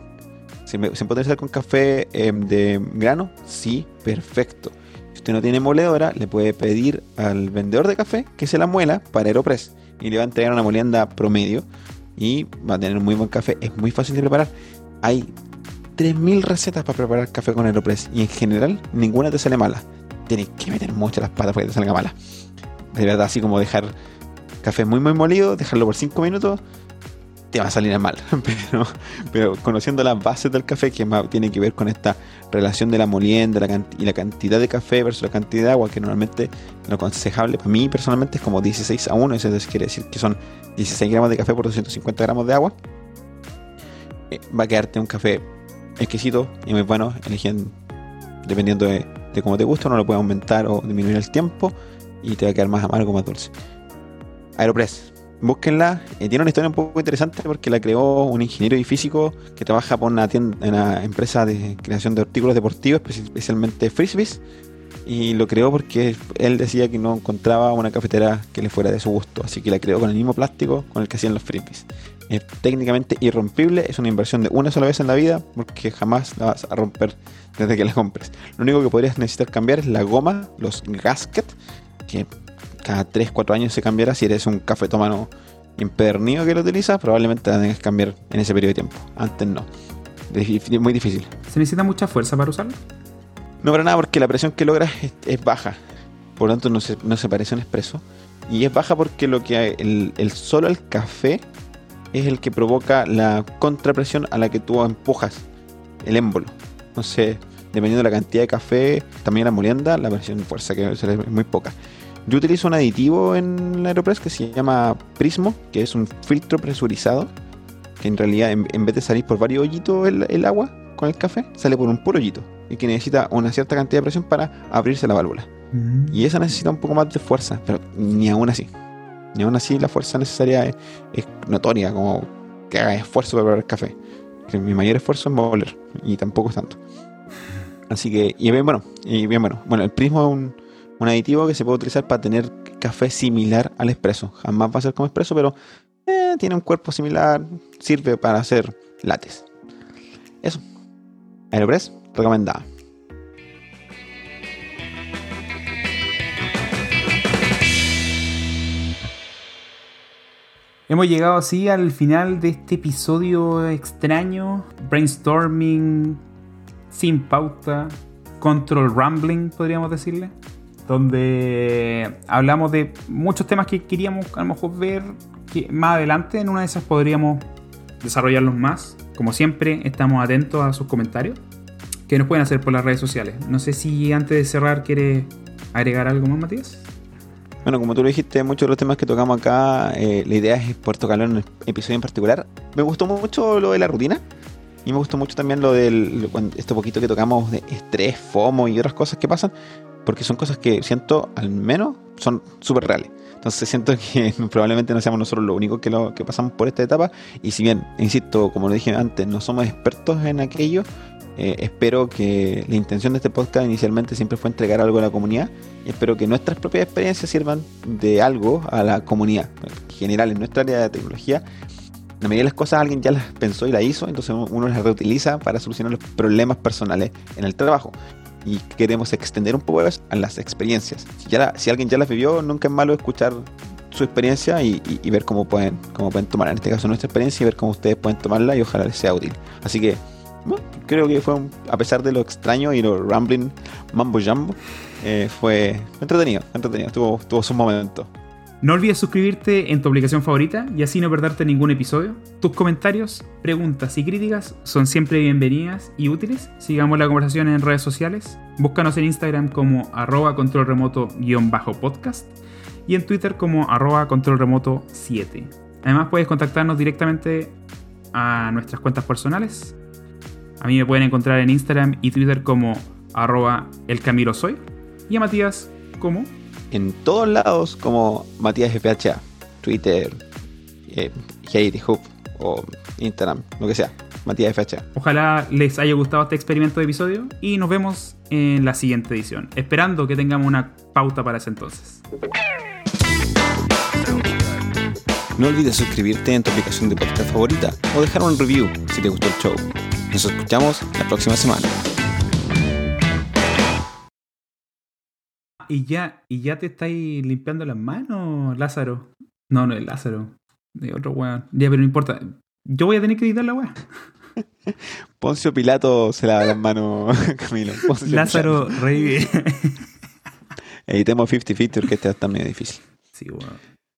¿Se, se puede utilizar con café eh, de grano? Sí, perfecto. Si usted no tiene moledora, le puede pedir al vendedor de café que se la muela para Aeropress y le va a entregar una molienda promedio y va a tener un muy buen café. Es muy fácil de preparar. Hay 3000 recetas para preparar café con Aeropress y en general ninguna te sale mala. Tienes que meter mucho las patas para que te salga mala. De verdad, así como dejar café muy muy molido, dejarlo por 5 minutos, te va a salir mal. Pero, pero conociendo las bases del café, que más tiene que ver con esta relación de la molienda y la cantidad de café versus la cantidad de agua, que normalmente lo aconsejable para mí personalmente es como 16 a 1, eso es- quiere decir que son 16 gramos de café por 250 gramos de agua. Eh, va a quedarte un café exquisito y muy bueno, eligen dependiendo de, cómo te gusta, uno lo puede aumentar o disminuir el tiempo y te va a quedar más amargo, más dulce. Aeropress, búsquenla. Eh, tiene una historia un poco interesante porque la creó un ingeniero y físico que trabaja por una, tienda, una empresa de creación de artículos deportivos, espe- especialmente frisbees. Y lo creó porque él decía que no encontraba una cafetera que le fuera de su gusto. Así que la creó con el mismo plástico con el que hacían los frisbees. Es técnicamente irrompible, es una inversión de una sola vez en la vida porque jamás la vas a romper desde que la compres. Lo único que podrías necesitar cambiar es la goma, los gaskets, que cada 3-4 años se cambiará. Si eres un cafetómano empedernido que lo utilizas, probablemente la tengas que cambiar en ese periodo de tiempo. Antes no. Es muy difícil. ¿Se necesita mucha fuerza para usarlo? No para nada, porque la presión que logras es, es baja. Por lo tanto, no se, no se parece a un expreso. Y es baja porque lo que el, el solo el café es el que provoca la contrapresión a la que tú empujas el émbolo. Entonces, dependiendo de la cantidad de café, también la molienda, la presión fuerza que es muy poca. Yo utilizo un aditivo en la Aeropress que se llama Prismo, que es un filtro presurizado, que en realidad en, en vez de salir por varios hoyitos el, el agua con el café, sale por un puro hoyito y que necesita una cierta cantidad de presión para abrirse la válvula. Y esa necesita un poco más de fuerza, pero ni aún así. Ni aún así la fuerza necesaria es, es notoria, como que haga esfuerzo para beber café. Que mi mayor esfuerzo es moler, y tampoco es tanto. Así que, y bien bueno, y bien bueno. Bueno, el prismo es un, un aditivo que se puede utilizar para tener café similar al espresso. Jamás va a ser como espresso, pero eh, tiene un cuerpo similar, sirve para hacer lates. Eso. Aeropress, recomendada. Hemos llegado así al final de este episodio extraño, brainstorming, sin pauta, control rambling, podríamos decirle, donde hablamos de muchos temas que queríamos a lo mejor ver que más adelante en una de esas podríamos desarrollarlos más. Como siempre, estamos atentos a sus comentarios que nos pueden hacer por las redes sociales. No sé si antes de cerrar quieres agregar algo más, Matías. Bueno, como tú lo dijiste, muchos de los temas que tocamos acá, eh, la idea es poder tocarlo en un episodio en particular. Me gustó mucho lo de la rutina. Y me gustó mucho también lo del esto poquito que tocamos de estrés, FOMO y otras cosas que pasan. Porque son cosas que siento, al menos, son súper reales. Entonces siento que probablemente no seamos nosotros los únicos que, lo, que pasamos por esta etapa. Y si bien, insisto, como lo dije antes, no somos expertos en aquello, Eh, espero que la intención de este podcast inicialmente siempre fue entregar algo a la comunidad y espero que nuestras propias experiencias sirvan de algo a la comunidad. En general, en nuestra área de tecnología, la mayoría de las cosas alguien ya las pensó y las hizo, entonces uno las reutiliza para solucionar los problemas personales en el trabajo. Y queremos extender un poco a las experiencias. Si, ya si alguien ya las vivió, nunca es malo escuchar su experiencia y, ver cómo pueden, cómo pueden tomar, en este caso nuestra experiencia, y ver cómo ustedes pueden tomarla y ojalá les sea útil. Así que creo que fue, a pesar de lo extraño y lo rambling mambo jambo, eh, fue entretenido, entretenido, tuvo, tuvo su momento. No olvides suscribirte en tu aplicación favorita y así no perderte ningún episodio. Tus comentarios, preguntas y críticas son siempre bienvenidas y útiles. Sigamos la conversación en redes sociales. Búscanos en Instagram como arroba control remoto-podcast y en Twitter como arroba control remoto 7. Además puedes contactarnos directamente a nuestras cuentas personales. A mí me pueden encontrar en Instagram y Twitter como arroba elcamirosoy y a Matías como... En todos lados como Matías FHA, Twitter, eh, Hub o Instagram, lo que sea. Matías FHA. Ojalá les haya gustado este experimento de episodio y nos vemos en la siguiente edición, esperando que tengamos una pauta para ese entonces. No olvides suscribirte en tu aplicación de podcast favorita o dejar un review si te gustó el show. Nos escuchamos la próxima semana. ¿Y ya, ¿Y ya te estáis limpiando las manos, Lázaro? No, no es Lázaro. De otro weón. Ya, pero no importa. Yo voy a tener que editar la weá. Poncio Pilato se lava las manos, Camilo. Lázaro revive. Editemos 50 features que este está medio difícil. Sí, weón.